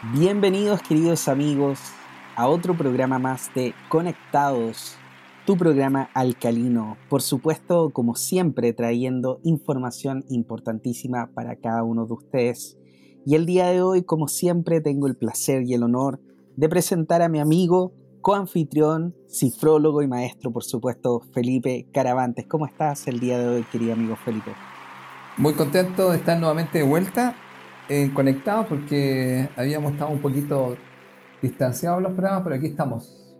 Bienvenidos queridos amigos a otro programa más de Conectados, tu programa alcalino. Por supuesto, como siempre, trayendo información importantísima para cada uno de ustedes. Y el día de hoy, como siempre, tengo el placer y el honor de presentar a mi amigo, coanfitrión, cifrólogo y maestro, por supuesto, Felipe Caravantes. ¿Cómo estás el día de hoy, querido amigo Felipe? Muy contento de estar nuevamente de vuelta eh, conectados porque habíamos estado un poquito distanciados los programas, pero aquí estamos.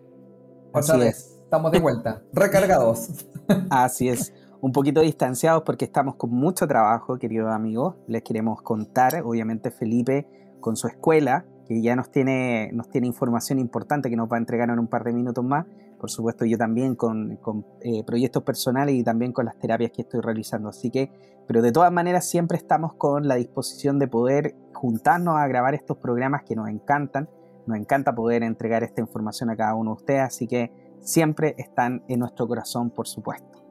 Otra Así vez, es. estamos de vuelta, recargados. Así es, un poquito distanciados porque estamos con mucho trabajo, queridos amigos. Les queremos contar, obviamente Felipe con su escuela, que ya nos tiene, nos tiene información importante que nos va a entregar en un par de minutos más. Por supuesto, yo también con, con eh, proyectos personales y también con las terapias que estoy realizando. Así que, pero de todas maneras, siempre estamos con la disposición de poder juntarnos a grabar estos programas que nos encantan. Nos encanta poder entregar esta información a cada uno de ustedes. Así que siempre están en nuestro corazón, por supuesto.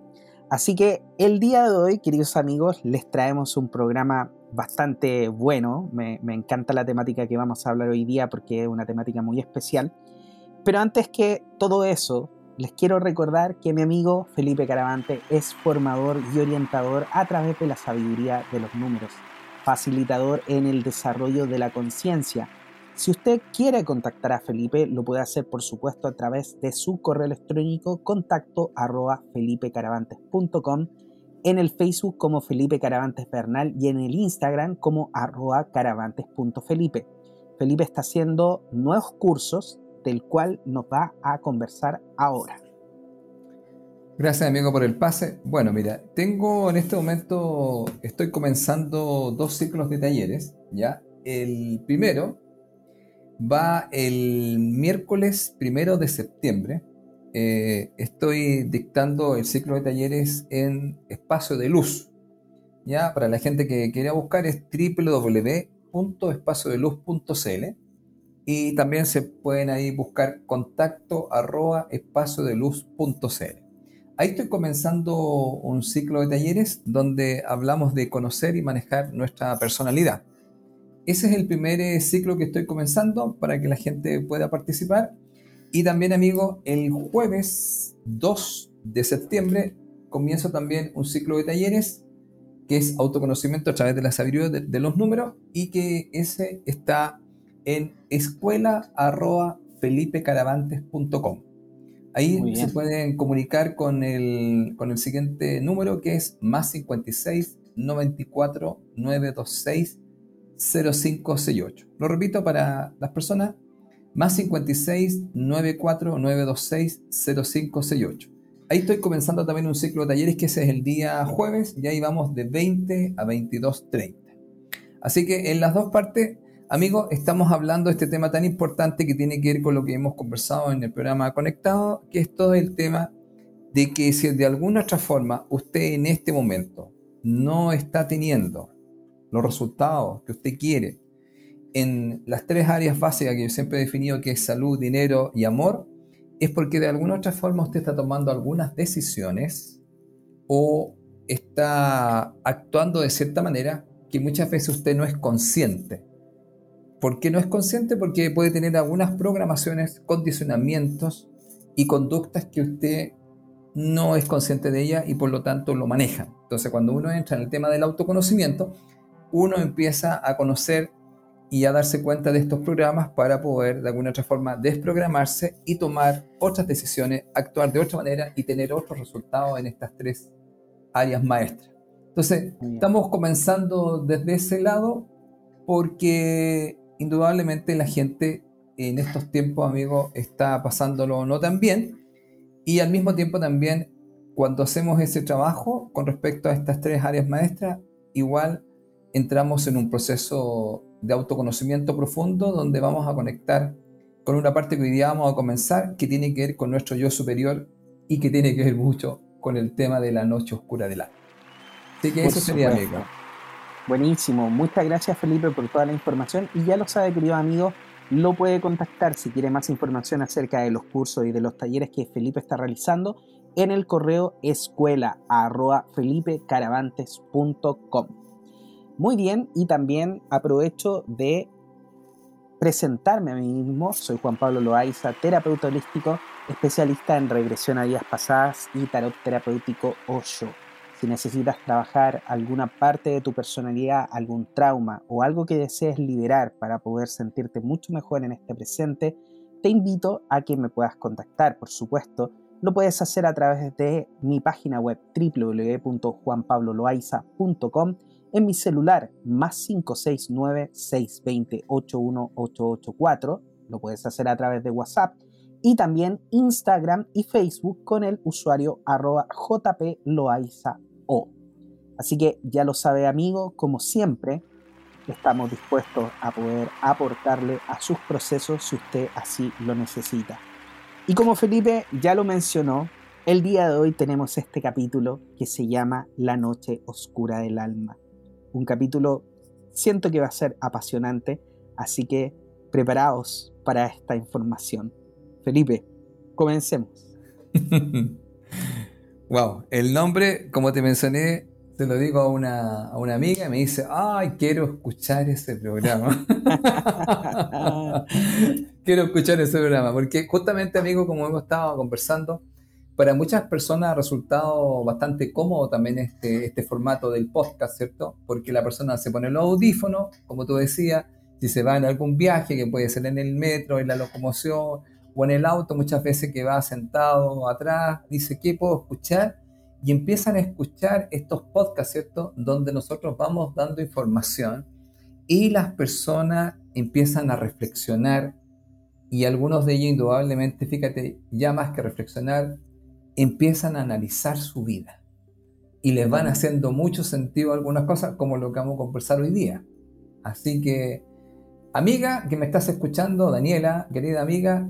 Así que el día de hoy, queridos amigos, les traemos un programa bastante bueno. Me, me, encanta la temática que vamos a hablar hoy día porque es una temática muy especial. Pero antes que todo eso, les quiero recordar que mi amigo Felipe Caravante es formador y orientador a través de la sabiduría de los números, facilitador en el desarrollo de la conciencia. Si usted quiere contactar a Felipe, lo puede hacer por supuesto a través de su correo electrónico contacto en el Facebook como Felipe Caravantes Bernal y en el Instagram como arroba caravantes.felipe. Felipe está haciendo nuevos cursos del cual nos va a conversar ahora. Gracias amigo por el pase. Bueno, mira, tengo en este momento, estoy comenzando dos ciclos de talleres, ¿ya? El primero va el miércoles primero de septiembre. Eh, estoy dictando el ciclo de talleres en espacio de luz. Ya, para la gente que quiera buscar es www.espaciodeluz.cl y también se pueden ahí buscar contacto arroba espaciodeluz.cl. Ahí estoy comenzando un ciclo de talleres donde hablamos de conocer y manejar nuestra personalidad. Ese es el primer ciclo que estoy comenzando para que la gente pueda participar. Y también, amigo, el jueves 2 de septiembre comienzo también un ciclo de talleres que es autoconocimiento a través de la sabiduría de, de los números y que ese está en escuela.felipecaravantes.com. Ahí se pueden comunicar con el, con el siguiente número que es más 56 94 926 0568. Lo repito para las personas, más 56 94 926 0568. Ahí estoy comenzando también un ciclo de talleres que ese es el día jueves y ahí vamos de 20 a 22.30. Así que en las dos partes, amigos, estamos hablando de este tema tan importante que tiene que ver con lo que hemos conversado en el programa Conectado, que es todo el tema de que si de alguna otra forma usted en este momento no está teniendo los resultados que usted quiere en las tres áreas básicas que yo siempre he definido que es salud, dinero y amor, es porque de alguna otra forma usted está tomando algunas decisiones o está actuando de cierta manera que muchas veces usted no es consciente. ¿Por qué no es consciente? Porque puede tener algunas programaciones, condicionamientos y conductas que usted no es consciente de ella y por lo tanto lo maneja. Entonces cuando uno entra en el tema del autoconocimiento, uno empieza a conocer y a darse cuenta de estos programas para poder de alguna otra forma desprogramarse y tomar otras decisiones, actuar de otra manera y tener otros resultados en estas tres áreas maestras. Entonces, estamos comenzando desde ese lado porque indudablemente la gente en estos tiempos, amigos, está pasándolo no tan bien y al mismo tiempo también cuando hacemos ese trabajo con respecto a estas tres áreas maestras, igual entramos en un proceso de autoconocimiento profundo donde vamos a conectar con una parte que hoy día vamos a comenzar que tiene que ver con nuestro yo superior y que tiene que ver mucho con el tema de la noche oscura del alma. Así que Por eso sería, amigo. Buenísimo, muchas gracias Felipe por toda la información y ya lo sabe querido amigo, lo puede contactar si quiere más información acerca de los cursos y de los talleres que Felipe está realizando en el correo escuela arroba felipecaravantes.com. Muy bien, y también aprovecho de presentarme a mí mismo. Soy Juan Pablo Loaiza, terapeuta holístico, especialista en regresión a vidas pasadas y tarot terapéutico Osho. Si necesitas trabajar alguna parte de tu personalidad, algún trauma o algo que desees liberar para poder sentirte mucho mejor en este presente, te invito a que me puedas contactar, por supuesto. Lo puedes hacer a través de mi página web www.juanpabloloaiza.com en mi celular más 569-620-81884. Lo puedes hacer a través de WhatsApp y también Instagram y Facebook con el usuario arroba jploaiza Así que ya lo sabe amigo, como siempre, estamos dispuestos a poder aportarle a sus procesos si usted así lo necesita. Y como Felipe ya lo mencionó, el día de hoy tenemos este capítulo que se llama La noche oscura del alma. Un capítulo siento que va a ser apasionante, así que preparaos para esta información. Felipe, comencemos. Wow, el nombre, como te mencioné, te lo digo a una, amiga y me dice, ay, quiero escuchar ese programa. quiero escuchar ese programa, porque justamente, amigo, como hemos estado conversando, para muchas personas ha resultado bastante cómodo también este, este formato del podcast, ¿cierto? Porque la persona se pone los audífonos, como tú decías, si se va en algún viaje, que puede ser en el metro, en la locomoción, o en el auto muchas veces que va sentado atrás, dice, ¿qué puedo escuchar? Y empiezan a escuchar estos podcasts, ¿cierto? Donde nosotros vamos dando información y las personas empiezan a reflexionar y algunos de ellos indudablemente, fíjate, ya más que reflexionar, empiezan a analizar su vida y les van haciendo mucho sentido algunas cosas como lo que vamos a conversar hoy día. Así que, amiga que me estás escuchando, Daniela, querida amiga,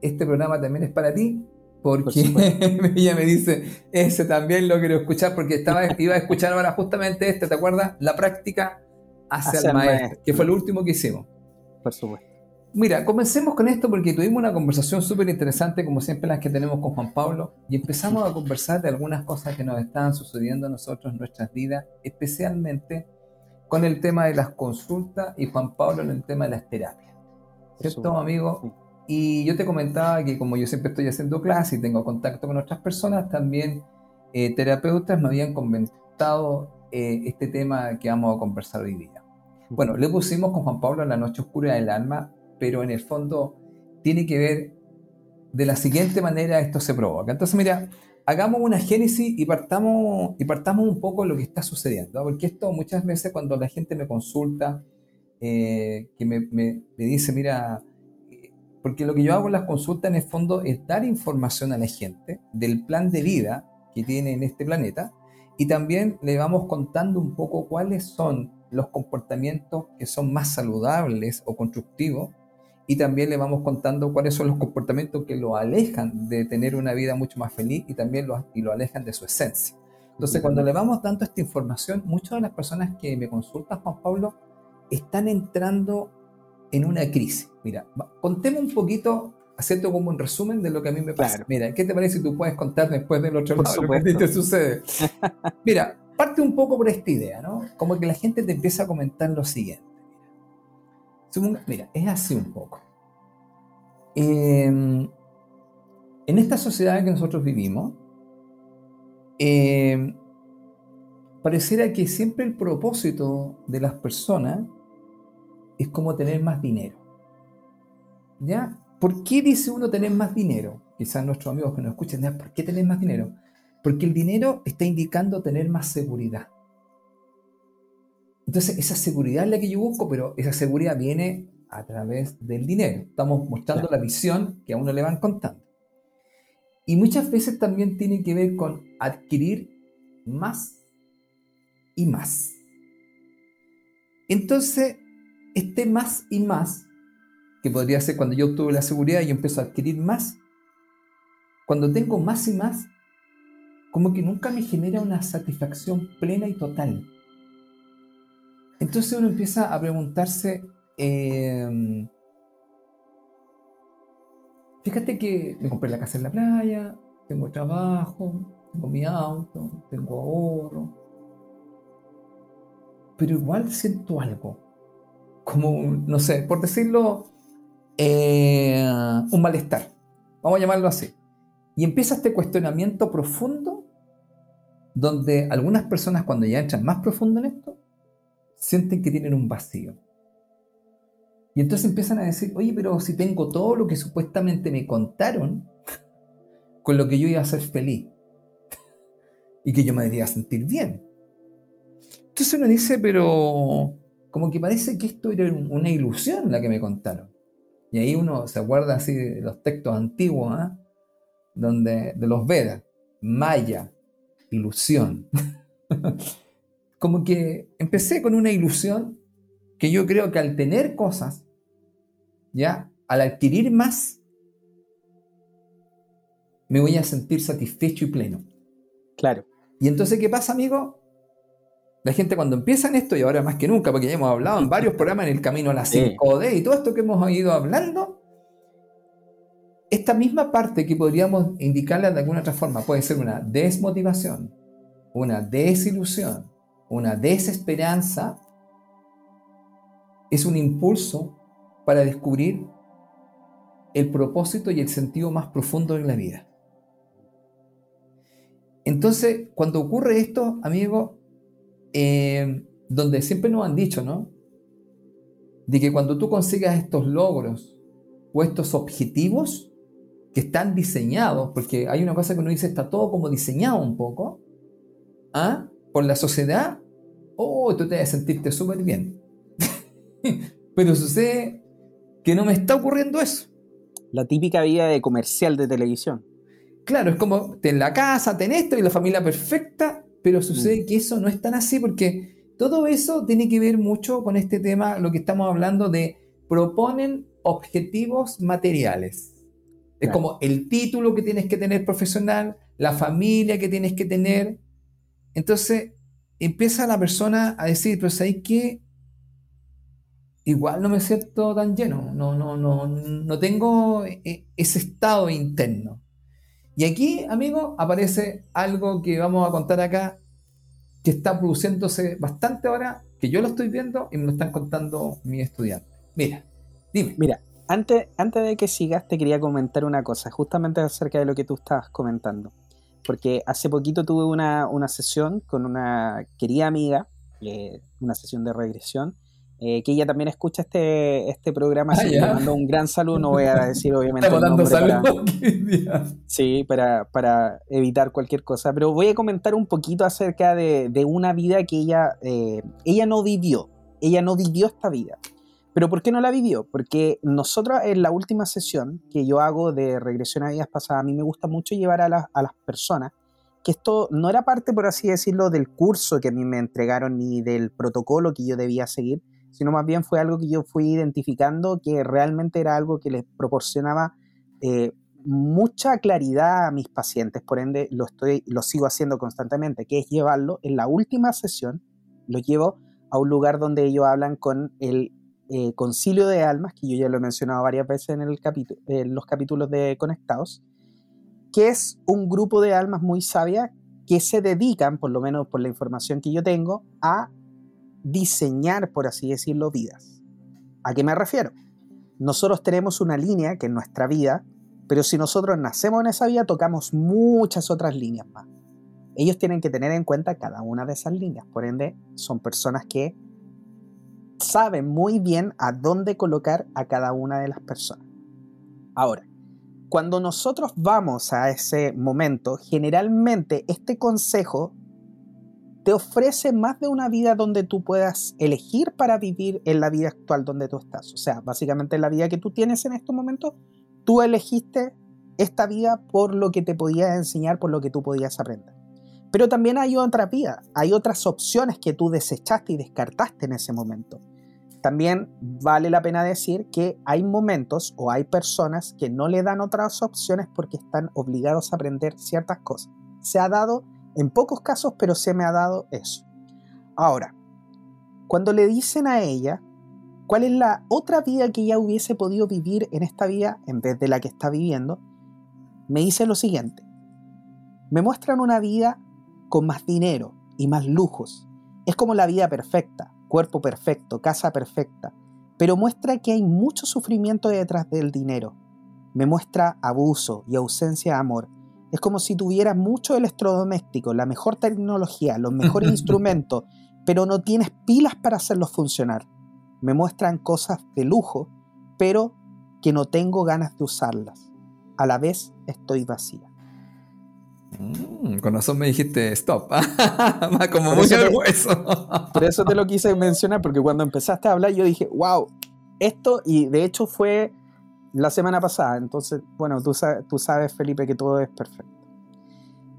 este programa también es para ti, porque ella me dice, ese también lo quiero escuchar, porque estaba, iba a escuchar ahora justamente este, ¿te acuerdas? La práctica hacia, el maestro, que fue lo último que hicimos. Por supuesto. Mira, comencemos con esto porque tuvimos una conversación súper interesante, como siempre las que tenemos con Juan Pablo, y empezamos a conversar de algunas cosas que nos estaban sucediendo a nosotros en nuestras vidas, especialmente con el tema de las consultas y Juan Pablo en el tema de las terapias. ¿Cierto, amigo? Y yo te comentaba que como yo siempre estoy haciendo clases y tengo contacto con otras personas, también eh, terapeutas me habían comentado eh, este tema que vamos a conversar hoy día. Bueno, le pusimos con Juan Pablo La Noche Oscura del Alma, pero en el fondo tiene que ver de la siguiente manera esto se provoca. Entonces, mira, hagamos una génesis y partamos, y partamos un poco lo que está sucediendo, porque esto muchas veces cuando la gente me consulta, eh, que me dice, mira, porque lo que yo hago en las consultas en el fondo es dar información a la gente del plan de vida que tiene en este planeta y también le vamos contando un poco cuáles son los comportamientos que son más saludables o constructivos y también le vamos contando cuáles son los comportamientos que lo alejan de tener una vida mucho más feliz y también lo, y lo alejan de su esencia. Entonces, cuando le vamos dando esta información, muchas de las personas que me consultan, Juan Pablo, están entrando en una crisis. Mira, contemos un poquito, haciendo como un resumen de lo que a mí me pasa. Mira, ¿qué te parece si tú puedes contar después del otro lado lo que te sucede? Mira, parte un poco por esta idea, ¿no? Como que la gente te empieza a comentar lo siguiente. Mira, es así un poco. Em, en esta sociedad en que nosotros vivimos, em, pareciera que siempre el propósito de las personas es como tener más dinero. ¿Ya? ¿Por qué dice uno tener más dinero? Quizás nuestros amigos que nos escuchen, ¿por qué tener más dinero? Porque el dinero está indicando tener más seguridad. Entonces, esa seguridad es la que yo busco, pero esa seguridad viene a través del dinero. Estamos mostrando la visión que a uno le van contando. Y muchas veces también tiene que ver con adquirir más y más. Entonces, este más y más, que podría ser cuando yo obtuve la seguridad y empiezo a adquirir más, cuando tengo más y más, como que nunca me genera una satisfacción plena y total. Entonces uno empieza a preguntarse, em, fíjate que me compré la casa en la playa, tengo trabajo, tengo mi auto, tengo ahorro, pero igual siento algo como, no sé, por decirlo, eh, un malestar. Vamos a llamarlo así. Y empieza este cuestionamiento profundo donde algunas personas cuando ya entran más profundo en esto, sienten que tienen un vacío. Y entonces empiezan a decir, oye, pero si tengo todo lo que supuestamente me contaron, con lo que yo iba a ser feliz y que yo me debería sentir bien. Entonces uno dice, pero como que parece que esto era una ilusión la que me contaron. Y ahí uno se acuerda así de los textos antiguos, ¿ah? donde de los Vedas, Maya, ilusión. como que empecé con una ilusión que yo creo que al tener cosas, ya, al adquirir más, me voy a sentir satisfecho y pleno. Claro. Y entonces, ¿qué pasa, amigo? La gente cuando empieza en esto, y ahora más que nunca, porque ya hemos hablado en varios programas en el camino a la 5D y todo esto que hemos ido hablando, esta misma parte que podríamos indicarle de alguna otra forma puede ser una desmotivación, una desilusión, una desesperanza, es un impulso para descubrir el propósito y el sentido más profundo de la vida. Entonces, cuando ocurre esto, amigo, eh, donde siempre nos han dicho, ¿no? De que cuando tú consigas estos logros o estos objetivos que están diseñados, porque hay una cosa que uno dice, está todo como diseñado un poco, ¿ah? Por la sociedad, oh, tú te vas a sentirte súper bien. Pero sucede que no me está ocurriendo eso. La típica vida de comercial de televisión. Claro, es como, ten la casa, ten esto y la familia perfecta, pero sucede mm. que eso no es tan así porque todo eso tiene que ver mucho con este tema, lo que estamos hablando de proponen objetivos materiales. Es como el título que tienes que tener profesional, la familia que tienes que tener. Entonces empieza la persona a decir, pero ¿sabes qué? Igual no me siento tan lleno, no, no, no, no tengo e, ese estado interno. Y aquí, amigo, aparece algo que vamos a contar acá, que está produciéndose bastante ahora, que yo lo estoy viendo y me lo están contando mis estudiantes. Mira, dime. Mira, antes, antes de que sigas, te quería comentar una cosa, justamente acerca de lo que tú estabas comentando. Porque hace poquito tuve una, sesión con una querida amiga, eh, una sesión de regresión, eh, que ella también escucha este, este programa, ah, así que mando un gran saludo, no voy a decir obviamente el nombre para, sí, para, para, evitar cualquier cosa, pero voy a comentar un poquito acerca de, de una vida que ella, eh, ella no vivió, ella no vivió esta vida. ¿Pero por qué no la vivió? Porque nosotros en la última sesión que yo hago de regresión a vidas pasadas, a mí me gusta mucho llevar a, a las personas que esto no era parte, por así decirlo, del curso que a mí me entregaron ni del protocolo que yo debía seguir, sino más bien fue algo que yo fui identificando que realmente era algo que les proporcionaba eh, mucha claridad a mis pacientes, por ende lo, estoy, lo sigo haciendo constantemente, que es llevarlo en la última sesión, lo llevo a un lugar donde ellos hablan con el eh, concilio de almas, que yo ya lo he mencionado varias veces en, el en los capítulos de Conectados, que es un grupo de almas muy sabias que se dedican, por lo menos por la información que yo tengo, a diseñar, por así decirlo, vidas. ¿A qué me refiero? Nosotros tenemos una línea que es nuestra vida, pero si nosotros nacemos en esa vida, tocamos muchas otras líneas más. Ellos tienen que tener en cuenta cada una de esas líneas, por ende, son personas que saben muy bien a dónde colocar a cada una de las personas. Ahora, cuando nosotros vamos a ese momento, generalmente este consejo te ofrece más de una vida donde tú puedas elegir para vivir en la vida actual donde tú estás. O sea, básicamente en la vida que tú tienes en estos momentos, tú elegiste esta vida por lo que te podías enseñar, por lo que tú podías aprender. Pero también hay otra vida, hay otras opciones que tú desechaste y descartaste en ese momento. También vale la pena decir que hay momentos o hay personas que no le dan otras opciones porque están obligados a aprender ciertas cosas. Se ha dado en pocos casos, pero se me ha dado eso. Ahora, cuando le dicen a ella cuál es la otra vida que ella hubiese podido vivir en esta vida en vez de la que está viviendo, me dice lo siguiente. Me muestran una vida con más dinero y más lujos. Es como la vida perfecta, cuerpo perfecto, casa perfecta, pero muestra que hay mucho sufrimiento detrás del dinero. Me muestra abuso y ausencia de amor. Es como si tuviera mucho electrodoméstico, la mejor tecnología, los mejores instrumentos, pero no tienes pilas para hacerlos funcionar. Me muestran cosas de lujo, pero que no tengo ganas de usarlas. A la vez estoy vacía. Mm, con razón me dijiste stop. como muy hueso. por eso te lo quise mencionar, porque cuando empezaste a hablar yo dije, wow, esto, y de hecho fue la semana pasada. Entonces, bueno, tú sabes, Felipe, que todo es perfecto.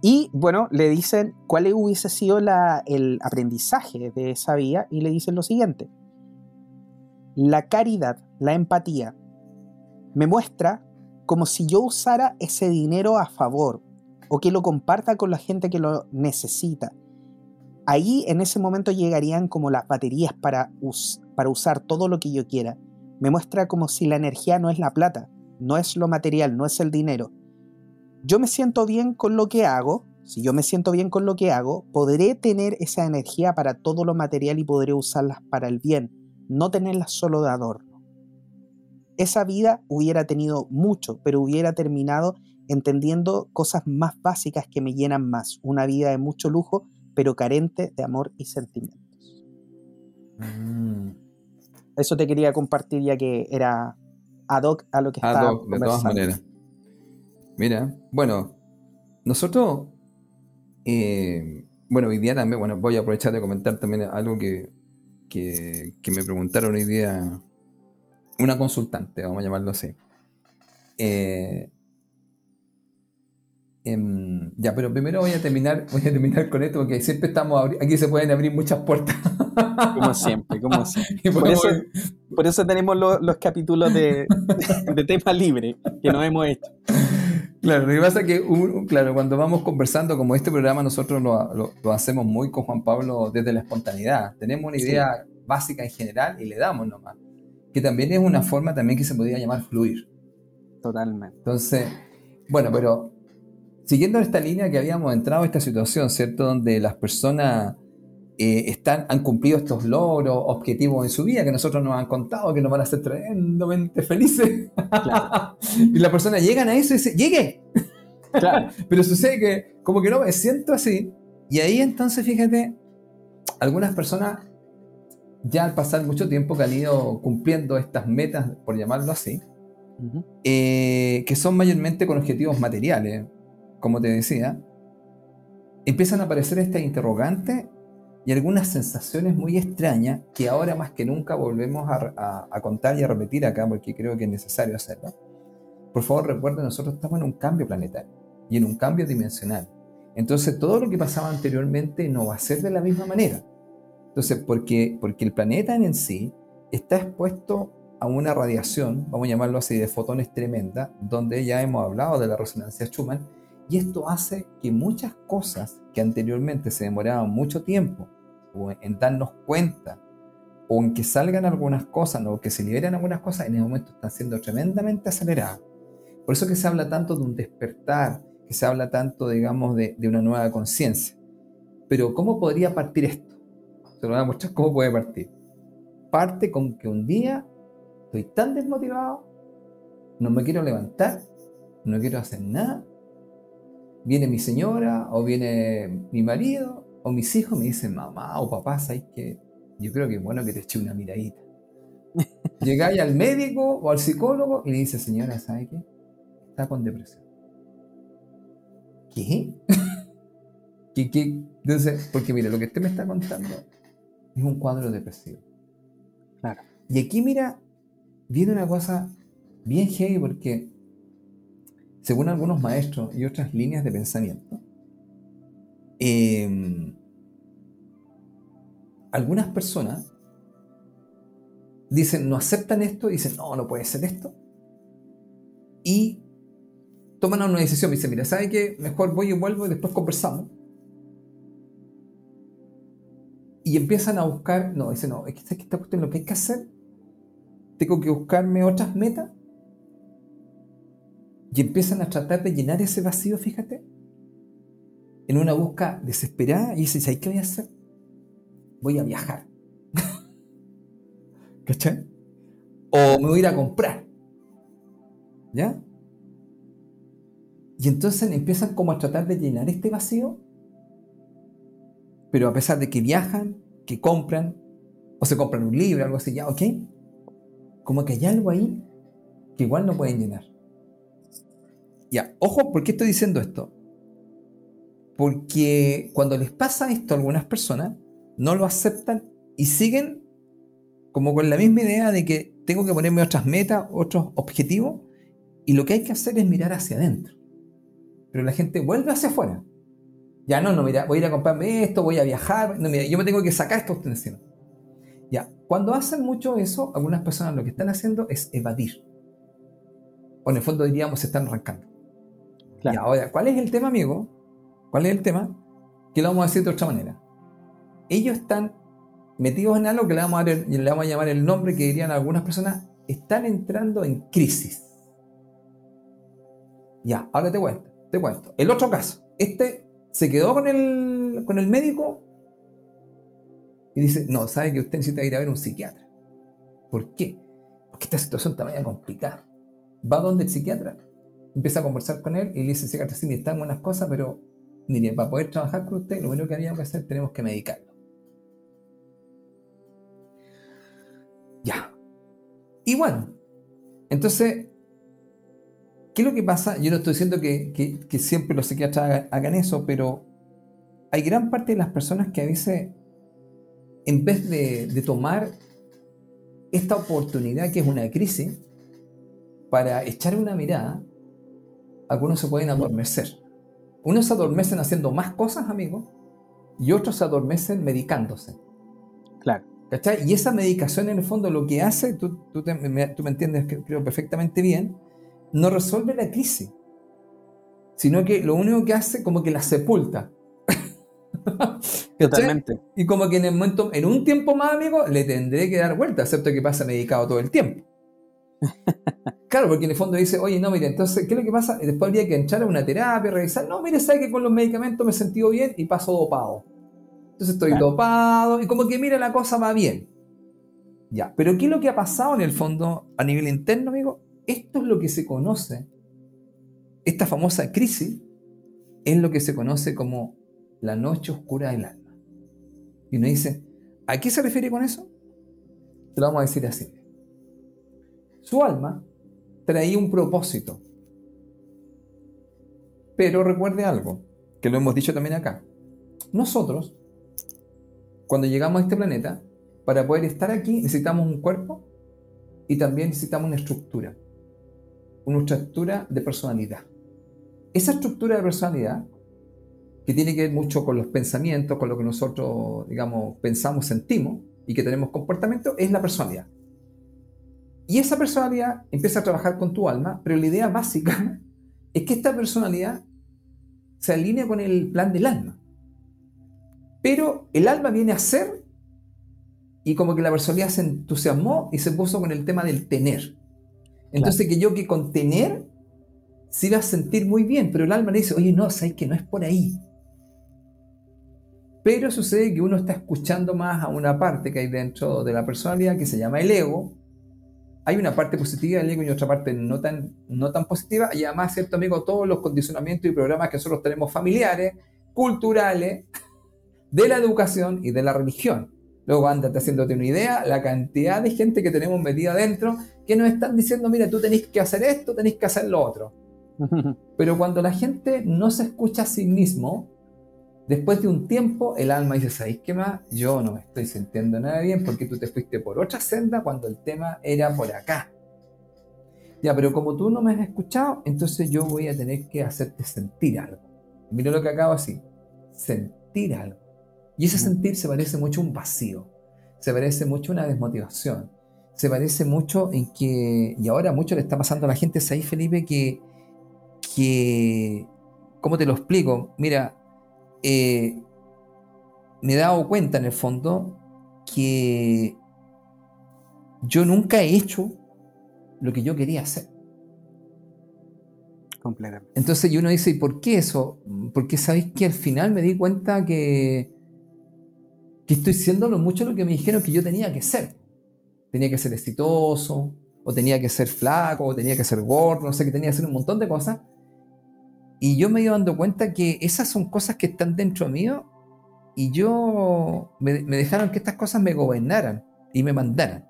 Y bueno, le dicen cuál hubiese sido el aprendizaje de esa vía y le dicen lo siguiente. La caridad, la empatía, me muestra como si yo usara ese dinero a favor o que lo comparta con la gente que lo necesita. Ahí en ese momento llegarían como las baterías para, para usar todo lo que yo quiera. Me muestra como si la energía no es la plata, no es lo material, no es el dinero. Yo me siento bien con lo que hago, si yo me siento bien con lo que hago, podré tener esa energía para todo lo material y podré usarlas para el bien, no tenerlas solo de adorno. Esa vida hubiera tenido mucho, pero hubiera terminado entendiendo cosas más básicas que me llenan más. Una vida de mucho lujo, pero carente de amor y sentimientos. Mm. Eso te quería compartir ya que era ad hoc a lo que ad estaba de todas maneras. Mira, bueno, nosotros, eh, bueno, hoy día también, bueno, voy a aprovechar de comentar también algo que, que, que me preguntaron hoy día una consultante, vamos a llamarlo así. Eh, Em, ya, pero primero voy a terminar, voy a terminar con esto porque siempre estamos aquí se pueden abrir muchas puertas. Como siempre, como siempre. Por eso, tenemos los capítulos de, de, tema libre que nos hemos hecho. Claro, lo que pasa es que, claro, cuando vamos conversando, como este programa, nosotros lo, lo, hacemos muy con Juan Pablo desde la espontaneidad. Tenemos una idea básica en general y le damos nomás. Que también es una forma también que se podría llamar fluir. Totalmente. Entonces, bueno, pero siguiendo esta línea que habíamos entrado esta situación, ¿cierto? Donde las personas eh, están, han cumplido estos logros, objetivos en su vida que nosotros nos han contado, que nos van a hacer tremendamente felices. y las personas llegan a eso y dicen, ¡llegué! Claro. Pero sucede que, como que no me siento así. Y ahí entonces, fíjate, algunas personas, ya al pasar mucho tiempo que han ido cumpliendo estas metas, por llamarlo así, eh, que son mayormente con objetivos materiales como te decía, empiezan a aparecer estas interrogantes y algunas sensaciones muy extrañas que ahora más que nunca volvemos a, contar y a repetir acá porque creo que es necesario hacerlo. Por favor recuerden, nosotros estamos en un cambio planetario y en un cambio dimensional. Entonces todo lo que pasaba anteriormente no va a ser de la misma manera. Entonces, porque, porque el planeta en sí está expuesto a una radiación, vamos a llamarlo así, de fotones tremenda, donde ya hemos hablado de la resonancia Schumann, y esto hace que muchas cosas que anteriormente se demoraban mucho tiempo en darnos cuenta o en que salgan algunas cosas o que se liberen algunas cosas, en el momento están siendo tremendamente aceleradas. Por eso que se habla tanto de un despertar, que se habla tanto, digamos, de, de una nueva conciencia. Pero ¿cómo podría partir esto? Se lo voy a cómo puede partir. Parte con que un día estoy tan desmotivado, no me quiero levantar, no quiero hacer nada, viene mi señora o viene mi marido o mis hijos me dicen, mamá o papá, ¿sabes que Yo creo que es bueno que te eche una miradita. Llegáis al médico o al psicólogo y le dice, señora, ¿sabe qué? Está con depresión. ¿Qué? ¿Qué, qué? Entonces, porque mire, lo que usted me está contando es un cuadro depresivo. Claro. Y aquí, mira, viene una cosa bien heavy porque según algunos maestros y otras líneas de pensamiento, em, algunas personas dicen, no aceptan esto, dicen, no, no puede ser esto, y toman una decisión, dicen, mira, ¿sabe qué? Mejor voy y vuelvo y después conversamos. Y empiezan a buscar, no, dicen, no, es que esta cuestión lo que hay que hacer, tengo que buscarme otras metas y empiezan a tratar de llenar ese vacío, fíjate, en una busca desesperada y dices, ¿sabes qué voy a hacer? Voy a viajar. ¿Cachai? O me voy a ir a comprar. ¿Ya? Y entonces empiezan como a tratar de llenar este vacío, pero a pesar de que viajan, que compran, o se compran un libro, algo así, ya, ok, como que hay algo ahí que igual no pueden llenar. Ya, ojo, ¿por qué estoy diciendo esto? Porque cuando les pasa esto a algunas personas, no lo aceptan y siguen como con la misma idea de que tengo que ponerme otras metas, otros objetivos, y lo que hay que hacer es mirar hacia adentro. Pero la gente vuelve hacia afuera. Ya no, no, mira, voy a ir a comprarme esto, voy a viajar, no, mira, yo me tengo que sacar esta obtención. Ya, cuando hacen mucho eso, algunas personas lo que están haciendo es evadir. O en el fondo diríamos, se están arrancando. Claro. ahora, ¿cuál es el tema, amigo? ¿Cuál es el tema? Que lo vamos a decir de otra manera. Ellos están metidos en algo que le vamos, a llamar el nombre que dirían algunas personas, están entrando en crisis. Ya, ahora te cuento, te cuento. El otro caso, este se quedó con el, con el médico y dice, no, sabe que usted necesita ir a ver un psiquiatra. ¿Por qué? Porque esta situación está medio complicada. Va donde el psiquiatra, empieza a conversar con él y le dice, psiquiatra, sí, están buenas cosas, pero mire, para poder trabajar con usted, lo único que había que hacer, tenemos que medicarlo. Bueno, entonces, ¿qué es lo que pasa? Yo no estoy diciendo que, siempre los psiquiatras hagan eso, pero hay gran parte de las personas que a veces, en vez de, de tomar esta oportunidad que es una crisis, para echar una mirada, algunos se pueden adormecer. Unos se adormecen haciendo más cosas, amigos, y otros se adormecen medicándose. Claro. ¿Cachai? Y esa medicación en el fondo lo que hace, tú, tú, me, entiendes creo perfectamente bien, no resuelve la crisis, sino que lo único que hace como que la sepulta. Totalmente. Y como que en el momento, en un tiempo más, amigo, le tendré que dar vuelta, excepto que pasa medicado todo el tiempo. claro, porque en el fondo dice, oye, no, mire, entonces, ¿qué es lo que pasa? Después habría que entrar a una terapia, revisar. No, mire, sabe que con los medicamentos me he sentido bien y paso dopado. Entonces estoy dopado y como que mira la cosa va bien. Ya, pero ¿qué es lo que ha pasado en el fondo a nivel interno, amigo? Esto es lo que se conoce, esta famosa crisis es lo que se conoce como la noche oscura del alma. Y uno dice, ¿a qué se refiere con eso? Te lo vamos a decir así. Su alma traía un propósito. Pero recuerde algo, que lo hemos dicho también acá. Nosotros cuando llegamos a este planeta, para poder estar aquí necesitamos un cuerpo y también necesitamos una estructura. Una estructura de personalidad. Esa estructura de personalidad, que tiene que ver mucho con los pensamientos, con lo que nosotros, digamos, pensamos, sentimos y que tenemos comportamiento, es la personalidad. Y esa personalidad empieza a trabajar con tu alma, pero la idea básica es que esta personalidad se alinea con el plan del alma. Pero el alma viene a ser y como que la personalidad se entusiasmó y se puso con el tema del tener. Entonces que yo que con tener se iba a sentir muy bien, pero el alma le dice, oye, no, sabes que no es por ahí. Pero sucede que uno está escuchando más a una parte que hay dentro de la personalidad que se llama el ego. Hay una parte positiva del ego y otra parte no tan, no tan positiva. Y además, cierto amigo, todos los condicionamientos y programas que nosotros tenemos familiares, culturales, de la educación y de la religión. Luego andate haciéndote una idea, la cantidad de gente que tenemos metida adentro que nos están diciendo, mira, tú tenés que hacer esto, tenés que hacer lo otro. Pero cuando la gente no se escucha a sí mismo, después de un tiempo el alma dice, ¿sabéis qué más? Yo no me estoy sintiendo nada bien porque tú te fuiste por otra senda cuando el tema era por acá. Ya, pero como tú no me has escuchado, entonces yo voy a tener que hacerte sentir algo. Mira lo que acabo así, sentir algo. Y ese sentir se parece mucho a un vacío, se parece mucho a una desmotivación, se parece mucho en que, y ahora mucho le está pasando a la gente, es ahí Felipe, que, que, ¿cómo te lo explico? Mira, eh, me he dado cuenta en el fondo que yo nunca he hecho lo que yo quería hacer. Completamente. Entonces, y uno dice, ¿y por qué eso? Porque sabéis que al final me di cuenta que que estoy siendo lo mucho lo que me dijeron que yo tenía que ser. tenía que ser exitoso, o tenía que ser flaco, o tenía que ser gordo, no sé, que tenía que hacer un montón de cosas. Y yo me iba dando cuenta que esas son cosas que están dentro mío y yo me, me dejaron que estas cosas me gobernaran y me mandaran.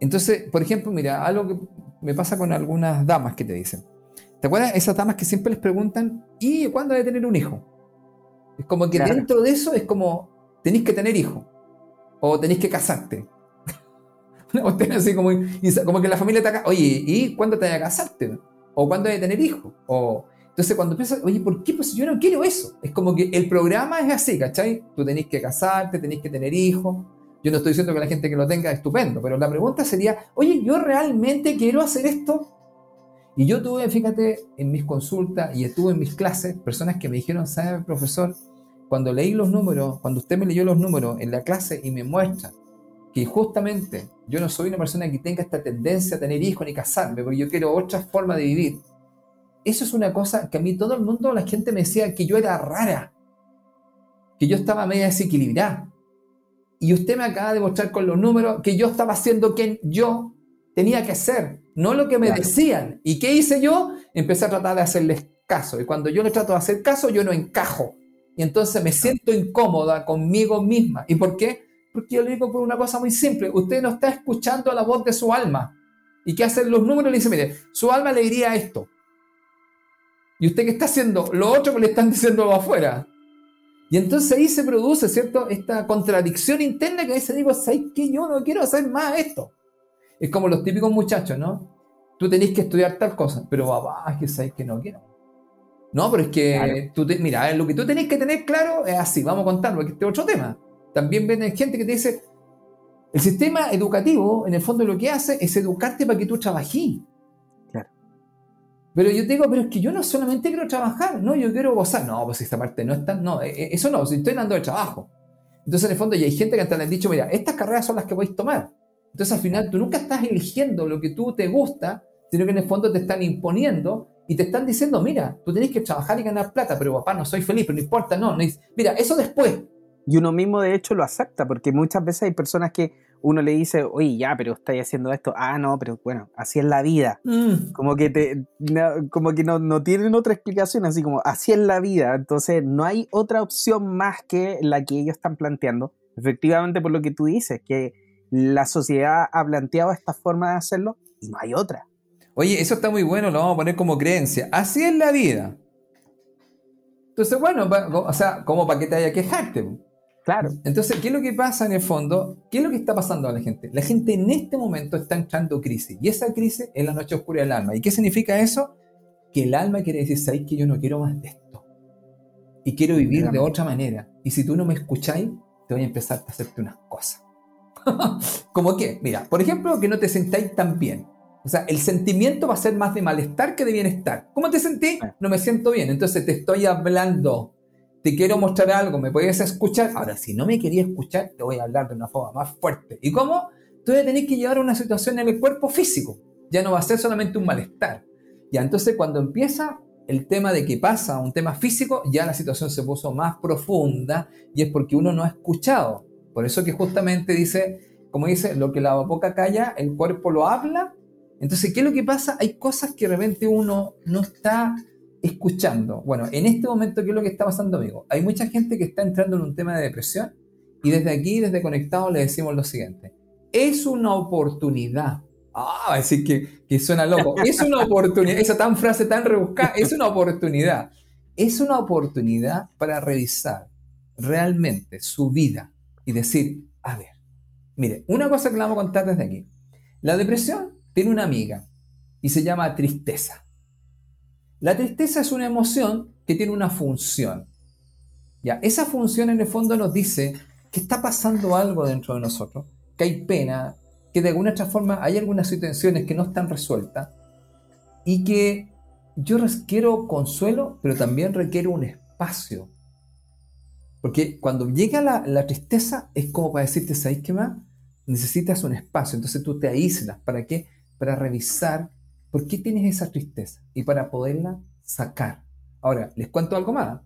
Entonces, por ejemplo, mira, algo que me pasa con algunas damas que te dicen. ¿Te acuerdas? Esas damas que siempre les preguntan, ¿y cuándo de tener un hijo? Es como que dentro de eso es como, tenéis que tener hijo. O tenéis que casarte. así como, como que la familia te oye, ¿y cuándo te vas a casarte? O cuándo de tener hijo. O, entonces cuando piensas, oye, ¿por qué? Pues yo no quiero eso. Es como que el programa es así, ¿cachai? Tú tenés que casarte, tenés que tener hijos. Yo no estoy diciendo que la gente que lo tenga es estupendo, pero la pregunta sería, oye, ¿yo realmente quiero hacer esto? Y yo tuve, fíjate, en mis consultas y estuve en mis clases, personas que me dijeron, ¿sabe, profesor? Cuando leí los números, cuando usted me leyó los números en la clase y me muestra que justamente yo no soy una persona que tenga esta tendencia a tener hijos ni casarme, porque yo quiero otra forma de vivir. Eso es una cosa que a mí todo el mundo, la gente me decía que yo era rara, que yo estaba media desequilibrada. Y usted me acaba de mostrar con los números que yo estaba haciendo quien yo tenía que ser, no lo que me decían. ¿Y qué hice yo? Empecé a tratar de hacerles caso. Y cuando yo le trato de hacer caso, yo no encajo. Y entonces me siento incómoda conmigo misma. ¿Y por qué? Porque yo le digo por una cosa muy simple. Usted no está escuchando la voz de su alma. ¿Y qué hacen los números? Le dice, mire, su alma le diría esto. ¿Y usted qué está haciendo? Lo otro que le están diciendo afuera. Y entonces ahí se produce, ¿cierto? Esta contradicción interna que veces digo, ¿sabes qué? Yo no quiero hacer más esto. Es como los típicos muchachos, ¿no? Tú tenés que estudiar tal cosa, pero papá, es que sabes que no quiero. No, pero es que tú te, mira, lo que tú tenés que tener claro es así, vamos a contarlo, este es otro tema. También ven gente que te dice, el sistema educativo, en el fondo lo que hace es educarte para que tú trabajes. Claro. Pero yo te digo, pero es que yo no solamente quiero trabajar, no, yo quiero gozar. No, pues esta parte no está, no, e, e, eso no, estoy hablando de trabajo. Entonces, en el fondo, ya hay gente que te han dicho, mira, estas carreras son las que podéis tomar. Entonces al final tú nunca estás eligiendo lo que tú te gusta, sino que en el fondo te están imponiendo y te están diciendo, mira, tú tenés que trabajar y ganar plata, pero papá, no soy feliz, pero no importa, no, mira, eso después. Y uno mismo de hecho lo acepta, porque muchas veces hay personas que uno le dice, oye, ya, pero estáis haciendo esto, ah, no, pero bueno, así es la vida. Mm. Como que, te, no, como que no, no tienen otra explicación, así como, así es la vida. Entonces no hay otra opción más que la que ellos están planteando. Efectivamente, por lo que tú dices, que la sociedad ha planteado esta forma de hacerlo y no hay otra. Oye, eso está muy bueno, lo vamos a poner como creencia. Así es la vida. Entonces, bueno, o sea, como para que te haya quejarte. Claro. Entonces, ¿qué es lo que pasa en el fondo? ¿Qué es lo que está pasando a la gente? La gente en este momento está entrando crisis. Y esa crisis es la noche oscura del alma. ¿Y qué significa eso? Que el alma quiere decir, ¿sabes que yo no quiero más de esto? Y quiero vivir de otra manera. Y si tú no me escucháis, te voy a empezar a hacerte unas cosas. ¿Como qué? Mira, por ejemplo, que no te sentáis tan bien. O sea, el sentimiento va a ser más de malestar que de bienestar. ¿Cómo te sentí? No me siento bien. Entonces te estoy hablando. Te quiero mostrar algo. ¿Me puedes escuchar? Ahora, si no me querías escuchar, te voy a hablar de una forma más fuerte. ¿Y cómo? Tú vas a tener que llevar una situación en el cuerpo físico. Ya no va a ser solamente un malestar. Ya, entonces cuando empieza el tema de que pasa un tema físico, ya la situación se puso más profunda y es porque uno no ha escuchado. Por eso que justamente dice, como dice, lo que la boca calla, el cuerpo lo habla. Entonces, ¿qué es lo que pasa? Hay cosas que de repente uno no está escuchando. Bueno, en este momento, ¿qué es lo que está pasando, amigo? Hay mucha gente que está entrando en un tema de depresión y desde aquí, desde Conectado, le decimos lo siguiente. Es una oportunidad. Ah, a decir que, que suena loco. Es una oportunidad. Esa tan frase tan rebuscada. Es una oportunidad. Es una oportunidad para revisar realmente su vida, y decir, a ver, mire, una cosa que le vamos a contar desde aquí. La depresión tiene una amiga y se llama tristeza. La tristeza es una emoción que tiene una función. Ya, esa función en el fondo nos dice que está pasando algo dentro de nosotros, que hay pena, que de alguna otra forma hay algunas situaciones que no están resueltas y que yo quiero consuelo, pero también requiero un espacio porque cuando llega la, tristeza es como para decirte, ¿sabes qué más? Necesitas un espacio, entonces tú te aíslas. ¿Para qué? Para revisar por qué tienes esa tristeza y para poderla sacar. Ahora, les cuento algo más.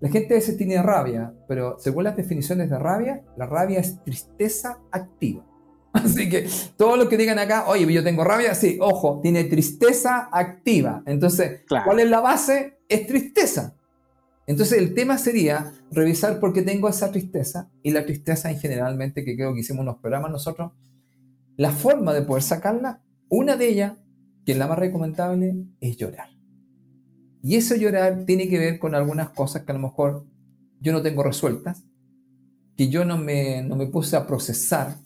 La gente a veces tiene rabia, pero según las definiciones de rabia, la rabia es tristeza activa. Así que todo lo que digan acá, oye, yo tengo rabia, sí, ojo, tiene tristeza activa. Entonces, ¿cuál es la base? Es tristeza. Entonces, el tema sería revisar por qué tengo esa tristeza y la tristeza en generalmente, que creo que hicimos unos programas nosotros, la forma de poder sacarla, una de ellas, que es la más recomendable, es llorar. Y eso llorar tiene que ver con algunas cosas que a lo mejor yo no tengo resueltas, que yo no me, no me puse a procesar,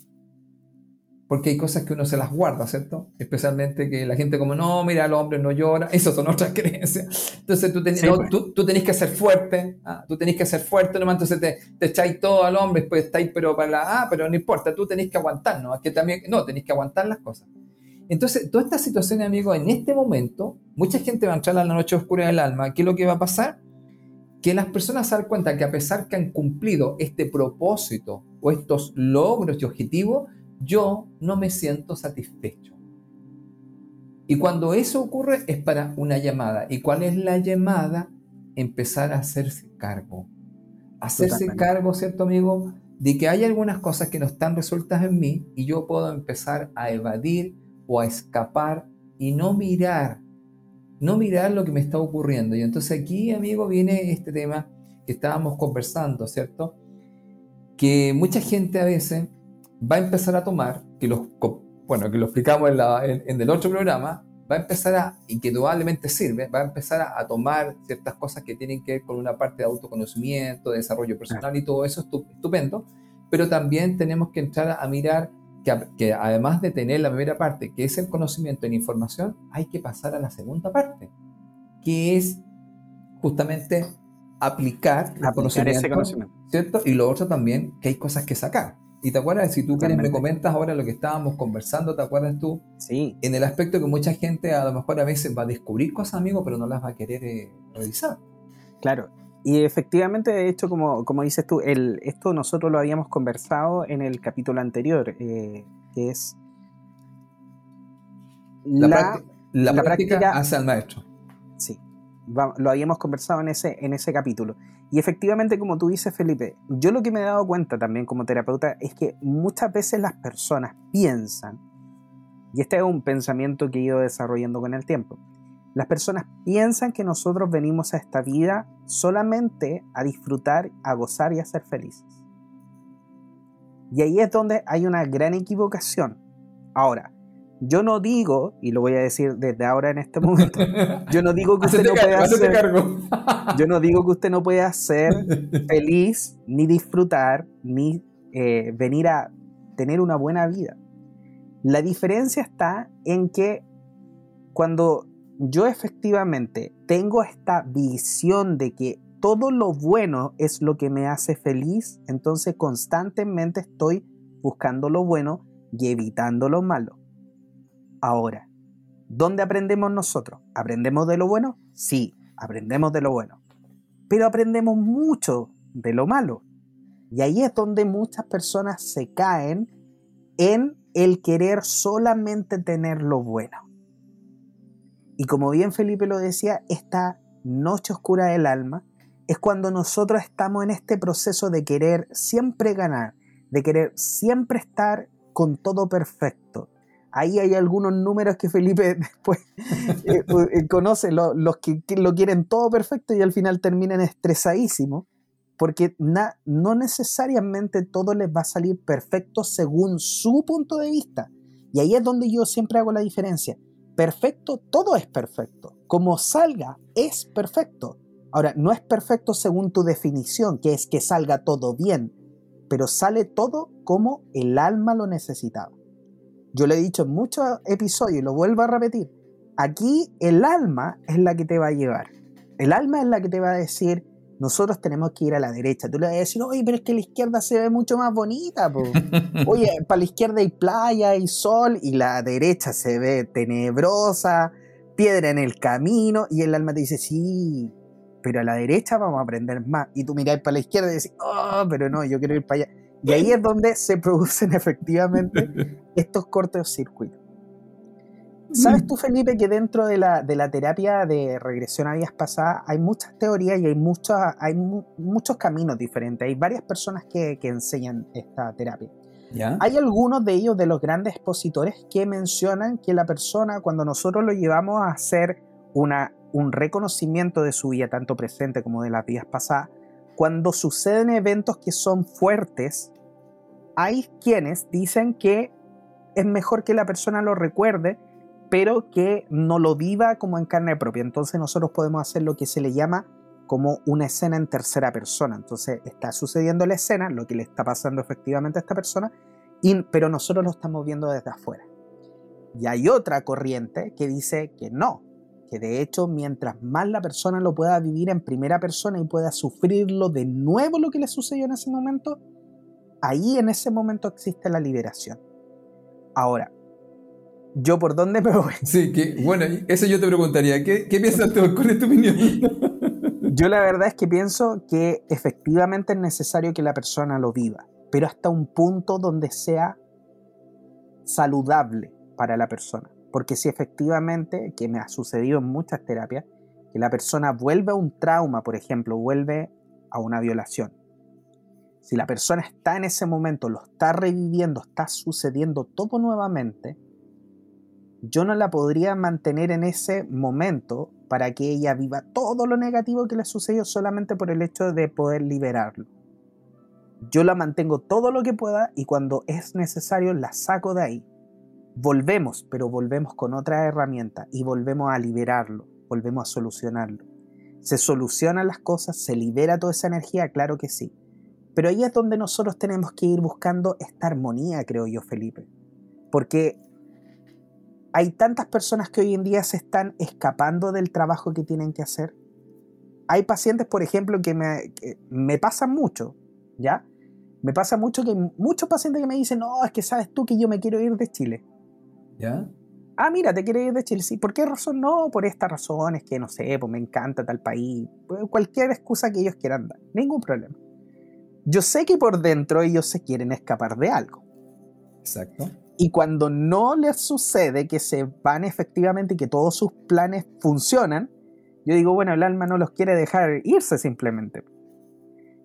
porque hay cosas que uno se las guarda, ¿cierto? Especialmente que la gente como, no, mira, el hombre no llora, esas son otras creencias. Entonces tú, ten, pues. tú, tú, tenés que ser fuerte, ¿ah? tú tenés que ser fuerte nomás, entonces te, te echáis todo al hombre, después estáis, pero para la, ah, pero no importa, tú tenés que aguantar, ¿no? Es que también, no, tenés que aguantar las cosas. Entonces, toda esta situación, amigo, en este momento, mucha gente va a entrar a la noche oscura del alma. ¿Qué es lo que va a pasar? Que las personas se dan cuenta que a pesar que han cumplido este propósito o estos logros y objetivos, yo no me siento satisfecho. Y cuando eso ocurre es para una llamada. ¿Y cuál es la llamada? Empezar a hacerse cargo. Hacerse cargo, ¿cierto amigo? De que hay algunas cosas que no están resueltas en mí y yo puedo empezar a evadir o a escapar y no mirar, no mirar lo que me está ocurriendo. Y entonces aquí, amigo, viene este tema que estábamos conversando, ¿cierto? Que mucha gente a veces va a empezar a tomar, que los, bueno, que lo explicamos en, el otro programa, va a empezar a, y que probablemente sirve, va a empezar a, tomar ciertas cosas que tienen que ver con una parte de autoconocimiento, de desarrollo personal y todo eso, estupendo, pero también tenemos que entrar a mirar que, además de tener la primera parte, que es el conocimiento en información, hay que pasar a la segunda parte, que es justamente aplicar, el conocimiento, ¿cierto? Y lo otro también, que hay cosas que sacar. Y te acuerdas, si tú quieres, me comentas ahora lo que estábamos conversando, ¿te acuerdas tú? Sí. En el aspecto que mucha gente a lo mejor a veces va a descubrir cosas, amigo, pero no las va a querer eh, revisar. Claro, y efectivamente, de hecho, como, como dices tú, el, esto nosotros lo habíamos conversado en el capítulo anterior, eh, que es la, la, práctica, hacia el maestro. Sí, lo habíamos conversado en ese, en ese capítulo. Y efectivamente, como tú dices, Felipe, yo lo que me he dado cuenta también como terapeuta es que muchas veces las personas piensan, y este es un pensamiento que he ido desarrollando con el tiempo, las personas piensan que nosotros venimos a esta vida solamente a disfrutar, a gozar y a ser felices. Y ahí es donde hay una gran equivocación. Ahora, yo no digo, y lo voy a decir desde ahora en este momento, yo no digo que usted no pueda ser, yo no digo que usted no pueda ser feliz, ni disfrutar, ni eh, venir a tener una buena vida. La diferencia está en que cuando yo efectivamente tengo esta visión de que todo lo bueno es lo que me hace feliz, entonces constantemente estoy buscando lo bueno y evitando lo malo. Ahora, ¿dónde aprendemos nosotros? ¿Aprendemos de lo bueno? Sí, aprendemos de lo bueno. Pero aprendemos mucho de lo malo. Y ahí es donde muchas personas se caen en el querer solamente tener lo bueno. Y como bien Felipe lo decía, esta noche oscura del alma es cuando nosotros estamos en este proceso de querer siempre ganar, de querer siempre estar con todo perfecto. Ahí hay algunos números que Felipe después eh, eh, conoce, los que lo quieren todo perfecto y al final terminan estresadísimos, porque no necesariamente todo les va a salir perfecto según su punto de vista. Y ahí es donde yo siempre hago la diferencia perfecto, todo es perfecto. Como salga, es perfecto. Ahora, no es perfecto según tu definición, que es que salga todo bien, pero sale todo como el alma lo necesitaba. Yo lo he dicho en muchos episodios y lo vuelvo a repetir. Aquí el alma es la que te va a llevar. El alma es la que te va a decir, nosotros tenemos que ir a la derecha. Tú le vas a decir, oye, pero es que la izquierda se ve mucho más bonita. Oye, para la izquierda hay playa, y sol, y la derecha se ve tenebrosa, piedra en el camino, y el alma te dice, sí, pero a la derecha vamos a aprender más. Y tú miras para la izquierda y dices, oh, pero no, yo quiero ir para allá. Y ahí es donde se producen efectivamente estos cortos circuitos. ¿Sabes tú, Felipe, que dentro de la, terapia de regresión a vidas pasadas hay muchas teorías y hay, hay muchos caminos diferentes? Hay varias personas que, enseñan esta terapia. Hay algunos de ellos, de los grandes expositores, que mencionan que la persona, cuando nosotros lo llevamos a hacer una, un reconocimiento de su vida, tanto presente como de las vidas pasadas, cuando suceden eventos que son fuertes, hay quienes dicen que es mejor que la persona lo recuerde, pero que no lo viva como en carne propia. Entonces nosotros podemos hacer lo que se le llama como una escena en tercera persona. Entonces está sucediendo la escena, lo que le está pasando efectivamente a esta persona, pero nosotros lo estamos viendo desde afuera. Y hay otra corriente que dice que no, que de hecho mientras más la persona lo pueda vivir en primera persona y pueda sufrirlo de nuevo lo que le sucedió en ese momento, ahí en ese momento existe la liberación. Ahora, ¿yo por dónde me voy? Sí, que bueno, eso yo te preguntaría, ¿qué, qué piensas tú? ¿Cuál es tu opinión? Yo la verdad es que pienso que efectivamente es necesario que la persona lo viva, pero hasta un punto donde sea saludable para la persona. Porque si efectivamente, que me ha sucedido en muchas terapias, que la persona vuelve a un trauma, por ejemplo, vuelve a una violación. Si la persona está en ese momento, lo está reviviendo, está sucediendo todo nuevamente, yo no la podría mantener en ese momento para que ella viva todo lo negativo que le sucedió solamente por el hecho de poder liberarlo. Yo la mantengo todo lo que pueda y cuando es necesario la saco de ahí. Volvemos, pero volvemos con otra herramienta y volvemos a liberarlo, volvemos a solucionarlo. ¿Se solucionan las cosas? ¿Se libera toda esa energía? Claro que sí. Pero ahí es donde nosotros tenemos que ir buscando esta armonía, creo yo, Felipe. Porque hay tantas personas que hoy en día se están escapando del trabajo que tienen que hacer. Hay pacientes, por ejemplo, que me, me pasan mucho, ¿ya? Me pasa mucho que muchos pacientes que me dicen, no, es que sabes tú que yo me quiero ir de Chile. ¿Ya? Ah, mira, te quiero ir de Chile. Sí, ¿por qué razón? No, por estas razones, que no sé, pues me encanta tal país. Pues, cualquier excusa que ellos quieran dar. Ningún problema. Yo sé que por dentro ellos se quieren escapar de algo. Exacto. Y cuando no les sucede que se van efectivamente y que todos sus planes funcionan, yo digo, bueno, el alma no los quiere dejar irse simplemente.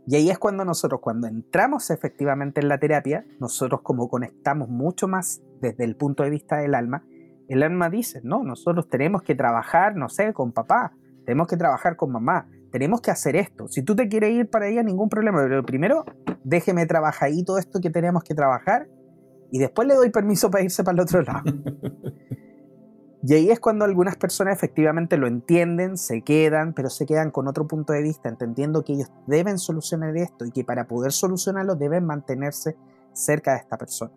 Y ahí es cuando nosotros, cuando entramos efectivamente en la terapia, nosotros como conectamos mucho más desde el punto de vista del alma, el alma dice, no, nosotros tenemos que trabajar, no sé, con papá, tenemos que trabajar con mamá, tenemos que hacer esto. Si tú te quieres ir para allá, ningún problema, pero primero déjeme trabajar ahí todo esto que tenemos que trabajar y después le doy permiso para irse para el otro lado. y ahí es cuando algunas personas efectivamente lo entienden, se quedan, pero se quedan con otro punto de vista, entendiendo que ellos deben solucionar esto y que para poder solucionarlo deben mantenerse cerca de esta persona,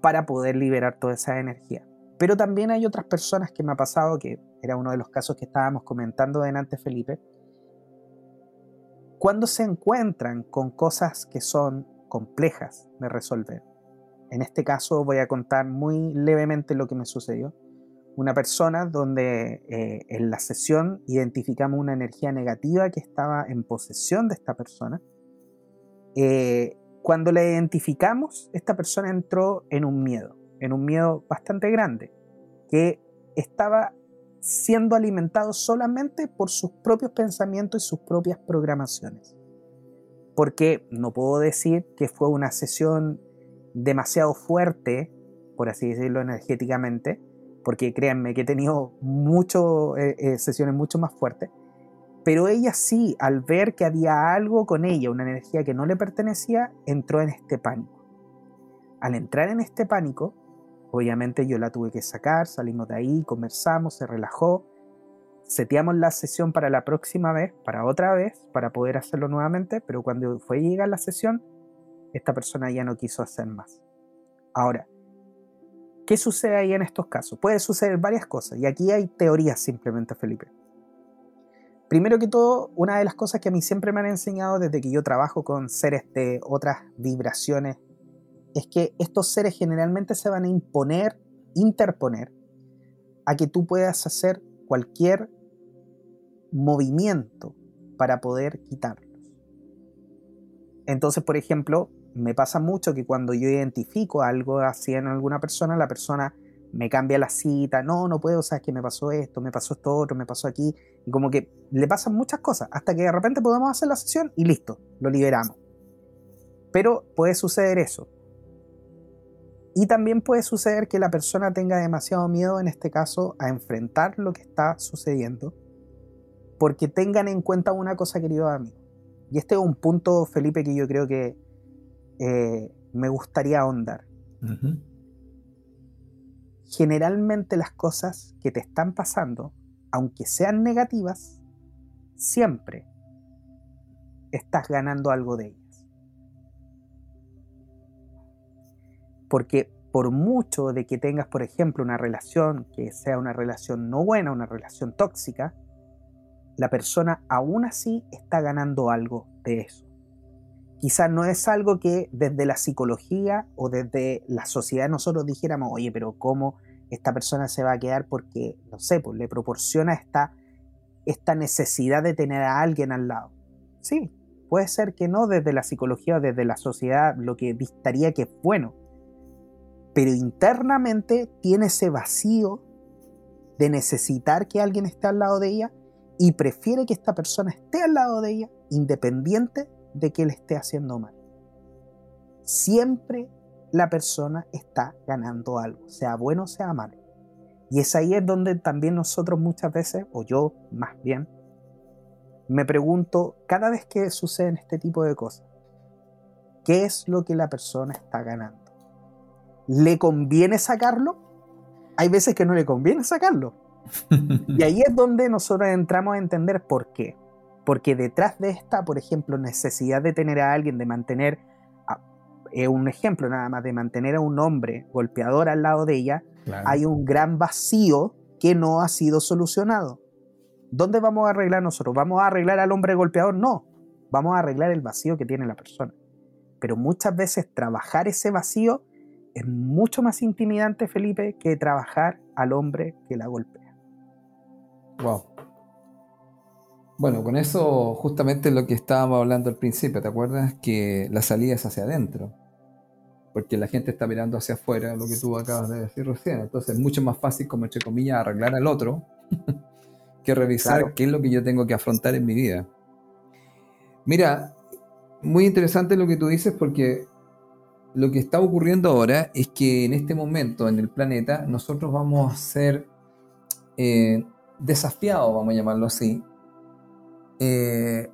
para poder liberar toda esa energía. Pero también hay otras personas que me ha pasado, que era uno de los casos que estábamos comentando delante Felipe, cuando se encuentran con cosas que son complejas de resolver, en este caso voy a contar muy levemente lo que me sucedió. Una persona donde eh, en la sesión identificamos una energía negativa que estaba en posesión de esta persona. Eh, cuando la identificamos, esta persona entró en un miedo, en un miedo bastante grande, que estaba siendo alimentado solamente por sus propios pensamientos y sus propias programaciones. Porque no puedo decir que fue una sesión demasiado fuerte, por así decirlo energéticamente, porque créanme que he tenido mucho, eh, eh, sesiones mucho más fuertes, pero ella sí, al ver que había algo con ella, una energía que no le pertenecía, entró en este pánico. Al entrar en este pánico, obviamente yo la tuve que sacar, salimos de ahí, conversamos, se relajó, seteamos la sesión para la próxima vez, para otra vez, para poder hacerlo nuevamente, pero cuando fue a llegar la sesión, esta persona ya no quiso hacer más. Ahora, ¿qué sucede ahí en estos casos? Puede suceder varias cosas y aquí hay teorías simplemente, Felipe. Primero que todo, una de las cosas que a mí siempre me han enseñado desde que yo trabajo con seres de otras vibraciones es que estos seres generalmente se van a imponer, interponer, a que tú puedas hacer cualquier movimiento para poder quitarlos. Entonces, por ejemplo, me pasa mucho que cuando yo identifico algo así en alguna persona, la persona me cambia la cita, no, no puedo, sabes que me pasó esto, me pasó esto otro, me pasó aquí, y como que le pasan muchas cosas, hasta que de repente podemos hacer la sesión y listo, lo liberamos. Pero puede suceder eso. Y también puede suceder que la persona tenga demasiado miedo, en este caso, a enfrentar lo que está sucediendo, porque tengan en cuenta una cosa, querido amigo. Y este es un punto, Felipe, que yo creo que eh, me gustaría ahondar. Generalmente las cosas que te están pasando, aunque sean negativas, siempre estás ganando algo de ellas. Porque por mucho de que tengas, por ejemplo, una relación que sea una relación no buena, una relación tóxica, la persona aún así está ganando algo de eso. Quizás no es algo que desde la psicología o desde la sociedad nosotros dijéramos, oye, pero ¿cómo esta persona se va a quedar porque, no sé, pues le proporciona esta, esta necesidad de tener a alguien al lado? Sí, puede ser que no desde la psicología o desde la sociedad lo que dictaría que es bueno, pero internamente tiene ese vacío de necesitar que alguien esté al lado de ella y prefiere que esta persona esté al lado de ella independiente de que le esté haciendo mal. Siempre la persona está ganando algo, sea bueno o sea malo. Y es ahí es donde también nosotros muchas veces, o yo más bien, me pregunto cada vez que suceden este tipo de cosas, ¿qué es lo que la persona está ganando? ¿Le conviene sacarlo? Hay veces que no le conviene sacarlo. y ahí es donde nosotros entramos a entender por qué. Porque detrás de esta, por ejemplo, necesidad de tener a alguien, de mantener, eh, un ejemplo nada más, de mantener a un hombre golpeador al lado de ella, hay un gran vacío que no ha sido solucionado. ¿Dónde vamos a arreglar nosotros? ¿Vamos a arreglar al hombre golpeador? No, vamos a arreglar el vacío que tiene la persona. Pero muchas veces trabajar ese vacío es mucho más intimidante, Felipe, que trabajar al hombre que la golpea. Wow. Bueno, con eso justamente lo que estábamos hablando al principio, ¿te acuerdas? Que la salida es hacia adentro. Porque la gente está mirando hacia afuera, lo que tú acabas de decir recién. Entonces es mucho más fácil, como entre comillas, arreglar al otro que revisar qué es lo que yo tengo que afrontar en mi vida. Mira, muy interesante lo que tú dices porque lo que está ocurriendo ahora es que en este momento en el planeta nosotros vamos a ser eh, desafiados, vamos a llamarlo así, eh,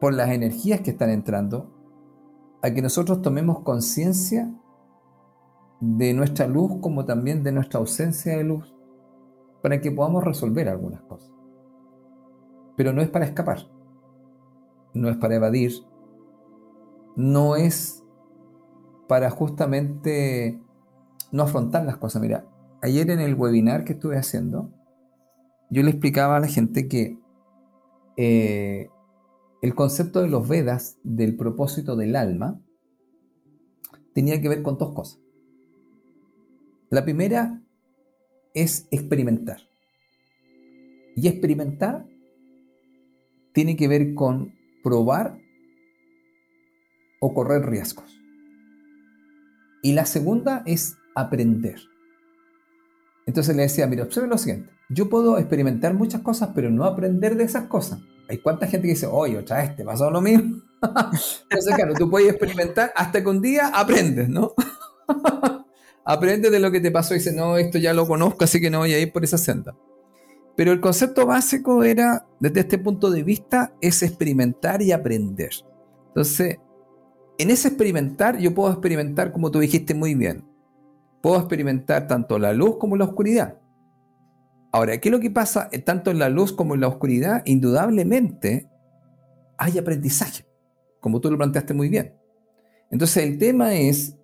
por las energías que están entrando, a que nosotros tomemos conciencia de nuestra luz como también de nuestra ausencia de luz, para que podamos resolver algunas cosas. Pero no es para escapar, no es para evadir, no es para justamente no afrontar las cosas. Mira, ayer en el webinar que estuve haciendo, yo le explicaba a la gente que eh, el concepto de los Vedas del propósito del alma tenía que ver con dos cosas. La primera es experimentar. Y experimentar tiene que ver con probar o correr riesgos. Y la segunda es aprender. Entonces le decía, mira, observe lo siguiente. Yo puedo experimentar muchas cosas, pero no aprender de esas cosas. Hay cuánta gente que dice, oye, otra vez te pasó lo mismo. Entonces, claro, tú puedes experimentar hasta que un día aprendes, ¿no? aprendes de lo que te pasó y dices, no, esto ya lo conozco, así que no voy a ir por esa senda. Pero el concepto básico era, desde este punto de vista, es experimentar y aprender. Entonces, en ese experimentar yo puedo experimentar, como tú dijiste muy bien, puedo experimentar tanto la luz como la oscuridad. Ahora, ¿qué es lo que pasa eh, tanto en la luz como en la oscuridad? Indudablemente hay aprendizaje, como tú lo planteaste muy bien. Entonces el tema es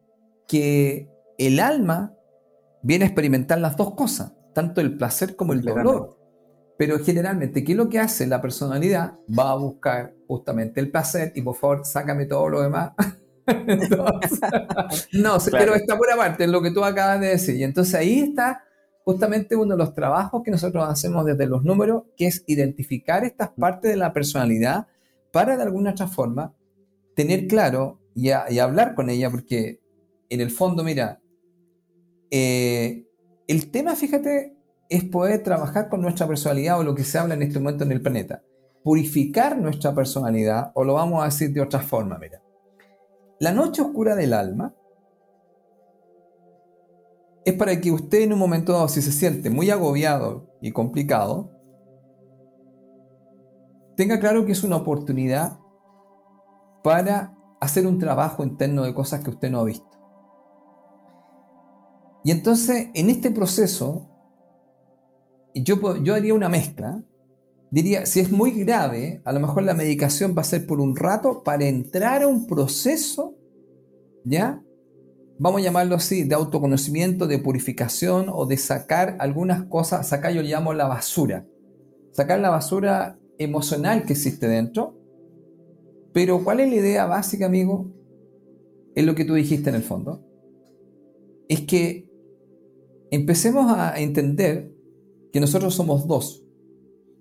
que el alma viene a experimentar las dos cosas, tanto el placer como el dolor. Pero generalmente, ¿qué es lo que hace la personalidad? Va a buscar justamente el placer y por favor, sácame todo lo demás. no, pero está por aparte en lo que tú acabas de decir. Y entonces ahí está justamente uno de los trabajos que nosotros hacemos desde los números, que es identificar estas mm. partes de la personalidad para de alguna otra forma tener claro y, hablar con ella, porque en el fondo, mira, eh, el tema, fíjate, es poder trabajar con nuestra personalidad o lo que se habla en este momento en el planeta. Purificar nuestra personalidad, o lo vamos a decir de otra forma, mira. La noche oscura del alma es para que usted en un momento dado, si se siente muy agobiado y complicado, tenga claro que es una oportunidad para hacer un trabajo interno de cosas que usted no ha visto. Y entonces, en este proceso, yo, yo haría una mezcla. Diría, si es muy grave, a lo mejor la medicación va a ser por un rato para entrar a un proceso, ¿ya? Vamos a llamarlo así, de autoconocimiento, de purificación o de sacar algunas cosas, sacar yo llamo la basura. Sacar la basura emocional que existe dentro. Pero ¿cuál es la idea básica, amigo? Es lo que tú dijiste en el fondo. Es que empecemos a entender que nosotros somos dos.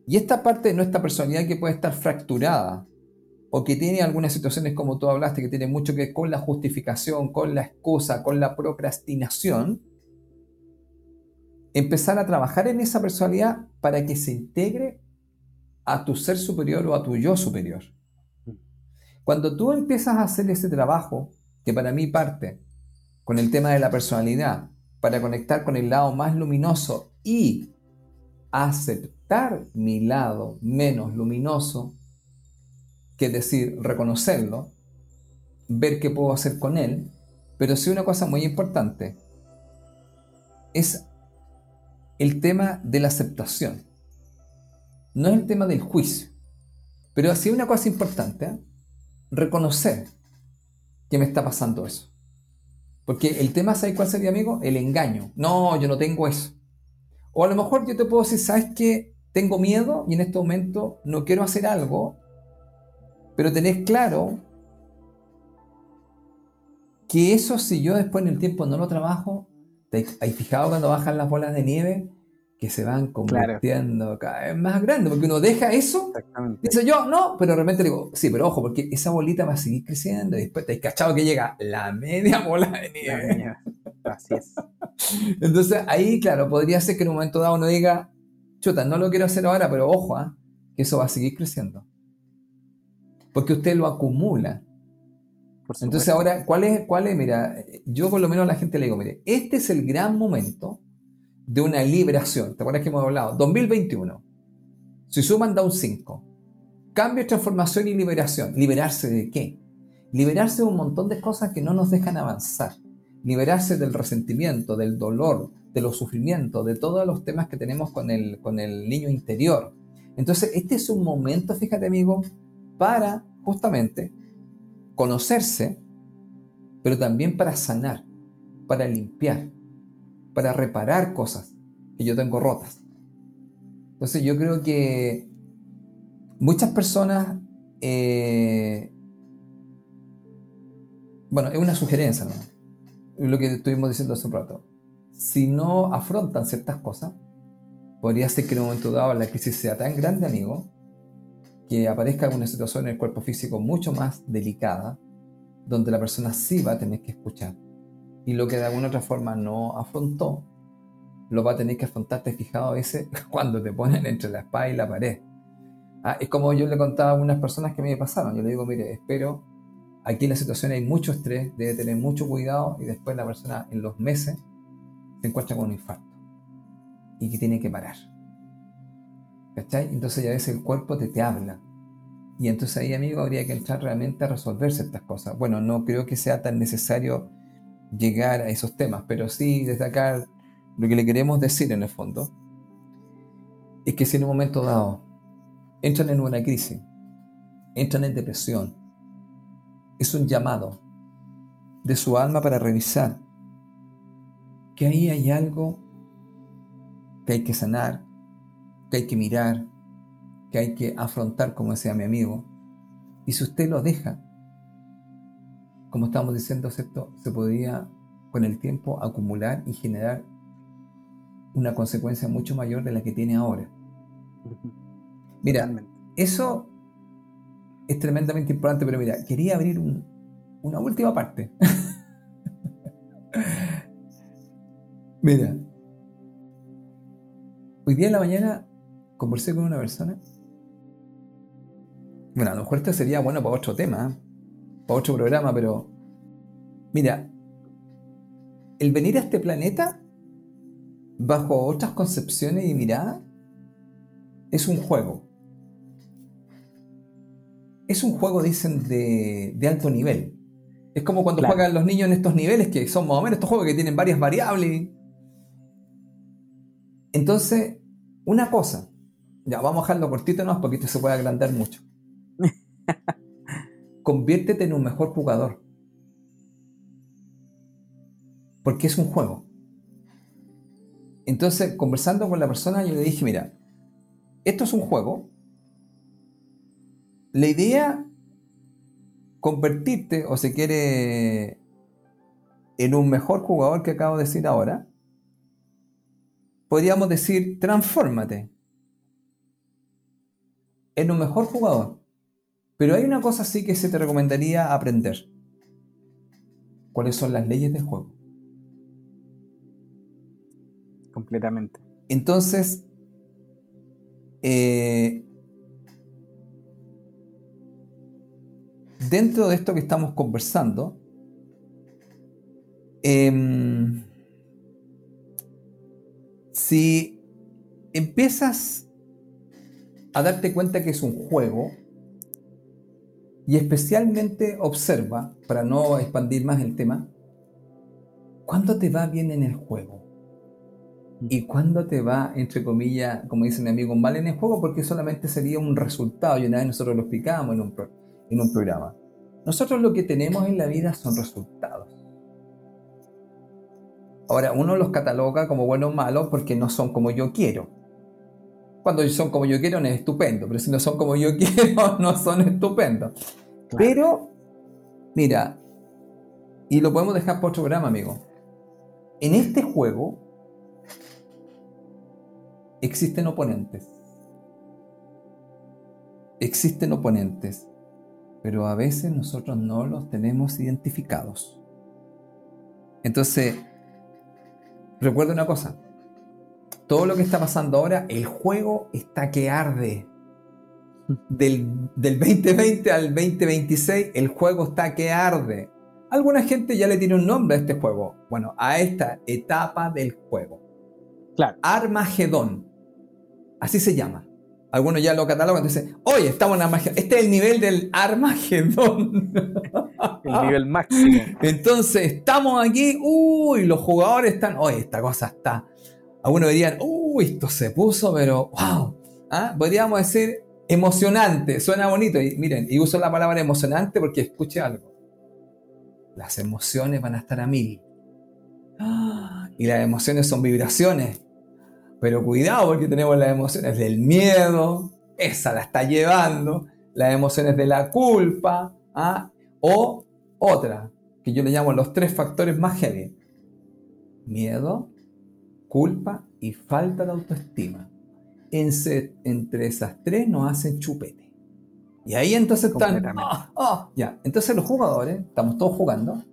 Y esta parte de nuestra personalidad que puede estar fracturada o que tiene algunas situaciones como tú hablaste, que tiene mucho que ver con la justificación, con la excusa, con la procrastinación, empezar a trabajar en esa personalidad para que se integre a tu ser superior o a tu yo superior. Cuando tú empiezas a hacer ese trabajo, que para mí parte con el tema de la personalidad, para conectar con el lado más luminoso y aceptar mi lado menos luminoso, que es decir, reconocerlo, ver qué puedo hacer con él, pero sí una cosa muy importante, es el tema de la aceptación. No es el tema del juicio, pero sí una cosa importante, ¿eh? reconocer que me está pasando eso. Porque el tema, ¿sabes cuál sería, amigo? El engaño. No, yo no tengo eso. O a lo mejor yo te puedo decir, ¿sabes qué? Tengo miedo y en este momento no quiero hacer algo, pero tenés claro que eso si yo después en el tiempo no lo trabajo, ¿te has fijado cuando bajan las bolas de nieve? que se van convirtiendo cada vez más grandes, porque uno deja eso, dice yo, no, pero realmente digo, sí, pero ojo, porque esa bolita va a seguir creciendo y después te has cachado que llega la media bola de nieve. Así es. Entonces ahí, claro, podría ser que en un momento dado uno diga, chuta, no lo quiero hacer ahora, pero ojo, ¿ah? que eso va a seguir creciendo. Porque usted lo acumula. Entonces ahora, ¿cuál es, ¿cuál es? Mira, yo por lo menos a la gente le digo, mire, este es el gran momento de una liberación. ¿Te acuerdas que hemos hablado? 2021. Si suman, da un 5. Cambio, transformación y liberación. ¿Liberarse de qué? Liberarse de un montón de cosas que no nos dejan avanzar. Liberarse del resentimiento, del dolor, de los sufrimientos, de todos los temas que tenemos con el, con el niño interior. Entonces, este es un momento, fíjate amigo, para justamente conocerse, pero también para sanar, para limpiar, para reparar cosas que yo tengo rotas. Entonces yo creo que muchas personas, eh, bueno, es una sugerencia, ¿no? Lo que estuvimos diciendo hace un rato. Si no afrontan ciertas cosas, podría ser que en un momento dado la crisis sea tan grande, amigo, que aparezca alguna situación en el cuerpo físico mucho más delicada, donde la persona sí va a tener que escuchar y lo que de alguna otra forma no afrontó, lo va a tener que afrontar, te fijado a veces, cuando te ponen entre la espada y la pared. Ah, es como yo le contaba a algunas personas que me pasaron. Yo le digo, mire, espero, aquí en la situación hay mucho estrés, debe tener mucho cuidado y después la persona en los meses se encuentra con un infarto y que tiene que parar. ¿Cachai? Entonces ya a veces el cuerpo te, te habla. Y entonces ahí, amigo, habría que entrar realmente a resolver ciertas cosas. Bueno, no creo que sea tan necesario llegar a esos temas, pero sí desde acá lo que le queremos decir en el fondo es que si en un momento dado entran en una crisis, entran en depresión, es un llamado de su alma para revisar que ahí hay algo que hay que sanar, que hay que mirar, que hay que afrontar, como decía mi amigo. Y si usted lo deja, como estamos diciendo, ¿cierto? se podría con el tiempo acumular y generar una consecuencia mucho mayor de la que tiene ahora. Mira, eso es tremendamente importante, pero mira, quería abrir una última parte. mira, hoy día en la mañana conversé con una persona. Bueno, a lo mejor esto sería bueno para otro tema, ¿eh? para otro programa, pero mira, el venir a este planeta bajo otras concepciones y miradas, es un juego. Es un juego, dicen, de, alto nivel. Es como cuando juegan los niños en estos niveles que son más o menos estos juegos que tienen varias variables. Entonces, una cosa, ya vamos a dejarlo cortito no porque esto se puede agrandar mucho. Conviértete en un mejor jugador. Porque es un juego. Entonces, conversando con la persona, yo le dije, mira, esto es un juego. La idea, convertirte, o se quiere, en un mejor jugador que acabo de decir ahora, podríamos decir, transfórmate en un mejor jugador. Pero hay una cosa sí que se te recomendaría aprender. ¿Cuáles son las leyes del juego? Completamente. Entonces, eh, dentro de esto que estamos conversando, em, si empiezas a darte cuenta que es un juego, y especialmente observa, para no expandir más el tema, ¿cuándo te va bien en el juego? ¿Y cuándo te va, entre comillas, como dice mi amigo, mal en el juego? Porque solamente sería un resultado, y una vez nosotros lo explicamos en un, en un programa. Nosotros lo que tenemos en la vida son resultados. Ahora, uno los cataloga como buenos o malos porque no son como yo quiero. Cuando son como yo quiero, es estupendo, pero si no son como yo quiero, no son estupendos. Pero, mira, y lo podemos dejar por otro programa, amigo. En este juego existen oponentes. Existen oponentes, pero a veces nosotros no los tenemos identificados. Entonces, recuerda una cosa, todo lo que está pasando ahora, el juego está que arde. Del, 2020 al 2026, el juego está que arde. Alguna gente ya le tiene un nombre a este juego. Bueno, a esta etapa del juego. Claro. Armagedón. Así se llama. Algunos ya lo catalogan y dicen, oye, estamos en Armagedón. Este es el nivel del Armagedón. el nivel máximo. Entonces, estamos aquí, uy, los jugadores están, oye, esta cosa está algunos dirían, uy, esto se puso, pero wow. ¿Ah? Podríamos decir emocionante, suena bonito. Y miren, y uso la palabra emocionante porque escuche algo. Las emociones van a estar a mil. Y las emociones son vibraciones. Pero cuidado porque tenemos las emociones del miedo, esa la está llevando, las emociones de la culpa, ¿ah? o otra, que yo le llamo los tres factores más heavy. Miedo, culpa y falta de autoestima. entre esas tres nos hacen chupete. Y ahí entonces están. Ah, ah, ya. Entonces los jugadores, estamos todos jugando.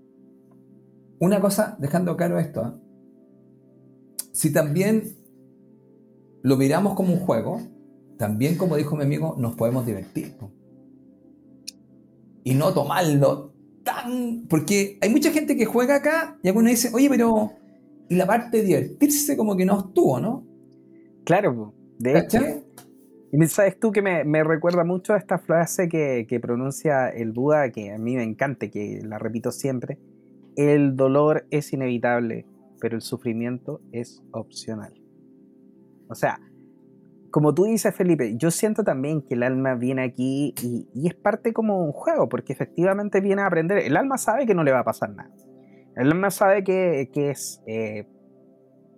Una cosa, dejando claro esto, ¿eh? si también lo miramos como un juego, también como dijo mi amigo, nos podemos divertir. Y no tomarlo tan... Porque hay mucha gente que juega acá y alguno dice, oye, pero y la parte de divertirse como que no estuvo, ¿no? Claro, de hecho. Y sabes tú que me, recuerda mucho a esta frase que, pronuncia el Buda, que a mí me encanta, que la repito siempre. El dolor es inevitable, pero el sufrimiento es opcional. O sea, como tú dices, Felipe, yo siento también que el alma viene aquí y, y, es parte como un juego, porque efectivamente viene a aprender. El alma sabe que no le va a pasar nada. El alma sabe que, es, eh,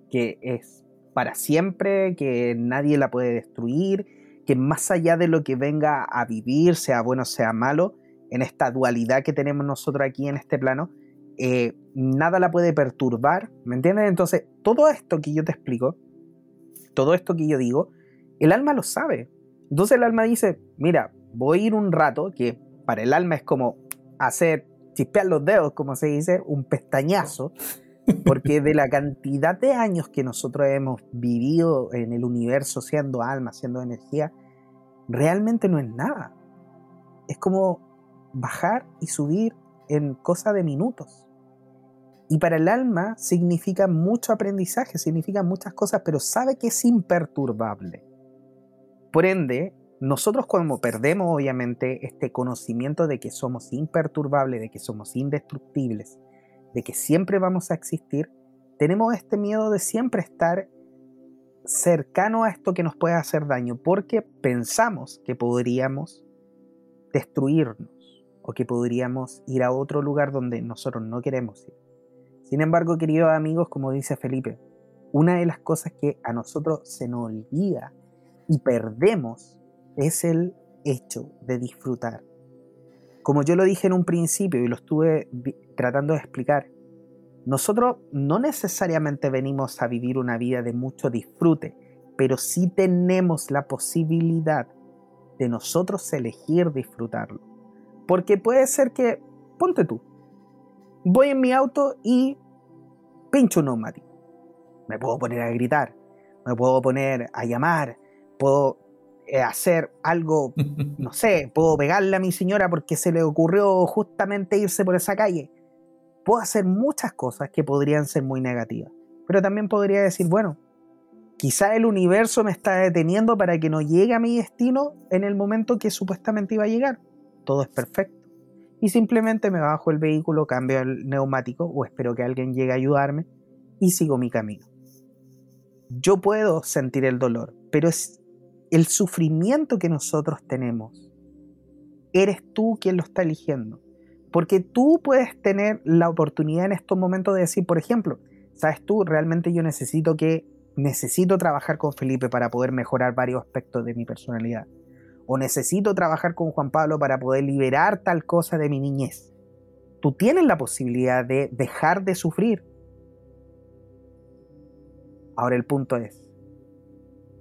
que es para siempre, que nadie la puede destruir, que más allá de lo que venga a vivir, sea bueno, sea malo, en esta dualidad que tenemos nosotros aquí en este plano, eh, nada la puede perturbar, ¿me entiendes? Entonces, todo esto que yo te explico, todo esto que yo digo, el alma lo sabe. Entonces el alma dice, mira, voy a ir un rato, que para el alma es como hacer chispear los dedos, como se dice, un pestañazo, porque de la cantidad de años que nosotros hemos vivido en el universo siendo alma, siendo energía, realmente no es nada. Es como bajar y subir en cosa de minutos. Y para el alma significa mucho aprendizaje, significa muchas cosas, pero sabe que es imperturbable. Por ende, nosotros cuando perdemos obviamente este conocimiento de que somos imperturbables, de que somos indestructibles, de que siempre vamos a existir, tenemos este miedo de siempre estar cercano a esto que nos puede hacer daño, porque pensamos que podríamos destruirnos o que podríamos ir a otro lugar donde nosotros no queremos ir. Sin embargo, queridos amigos, como dice Felipe, una de las cosas que a nosotros se nos olvida y perdemos es el hecho de disfrutar. Como yo lo dije en un principio y lo estuve tratando de explicar, nosotros no necesariamente venimos a vivir una vida de mucho disfrute, pero sí tenemos la posibilidad de nosotros elegir disfrutarlo. Porque puede ser que, ponte tú, voy en mi auto y pincho un neumático. Me puedo poner a gritar, me puedo poner a llamar, puedo hacer algo, no sé, puedo pegarle a mi señora porque se le ocurrió justamente irse por esa calle. Puedo hacer muchas cosas que podrían ser muy negativas. Pero también podría decir, bueno, quizá el universo me está deteniendo para que no llegue a mi destino en el momento que supuestamente iba a llegar. Todo es perfecto. Y simplemente me bajo el vehículo, cambio el neumático o espero que alguien llegue a ayudarme y sigo mi camino. Yo puedo sentir el dolor, pero es el sufrimiento que nosotros tenemos, eres tú quien lo está eligiendo. Porque tú puedes tener la oportunidad en estos momentos de decir, por ejemplo, sabes tú, realmente yo necesito que necesito trabajar con Felipe para poder mejorar varios aspectos de mi personalidad. O necesito trabajar con Juan Pablo para poder liberar tal cosa de mi niñez. Tú tienes la posibilidad de dejar de sufrir. Ahora el punto es,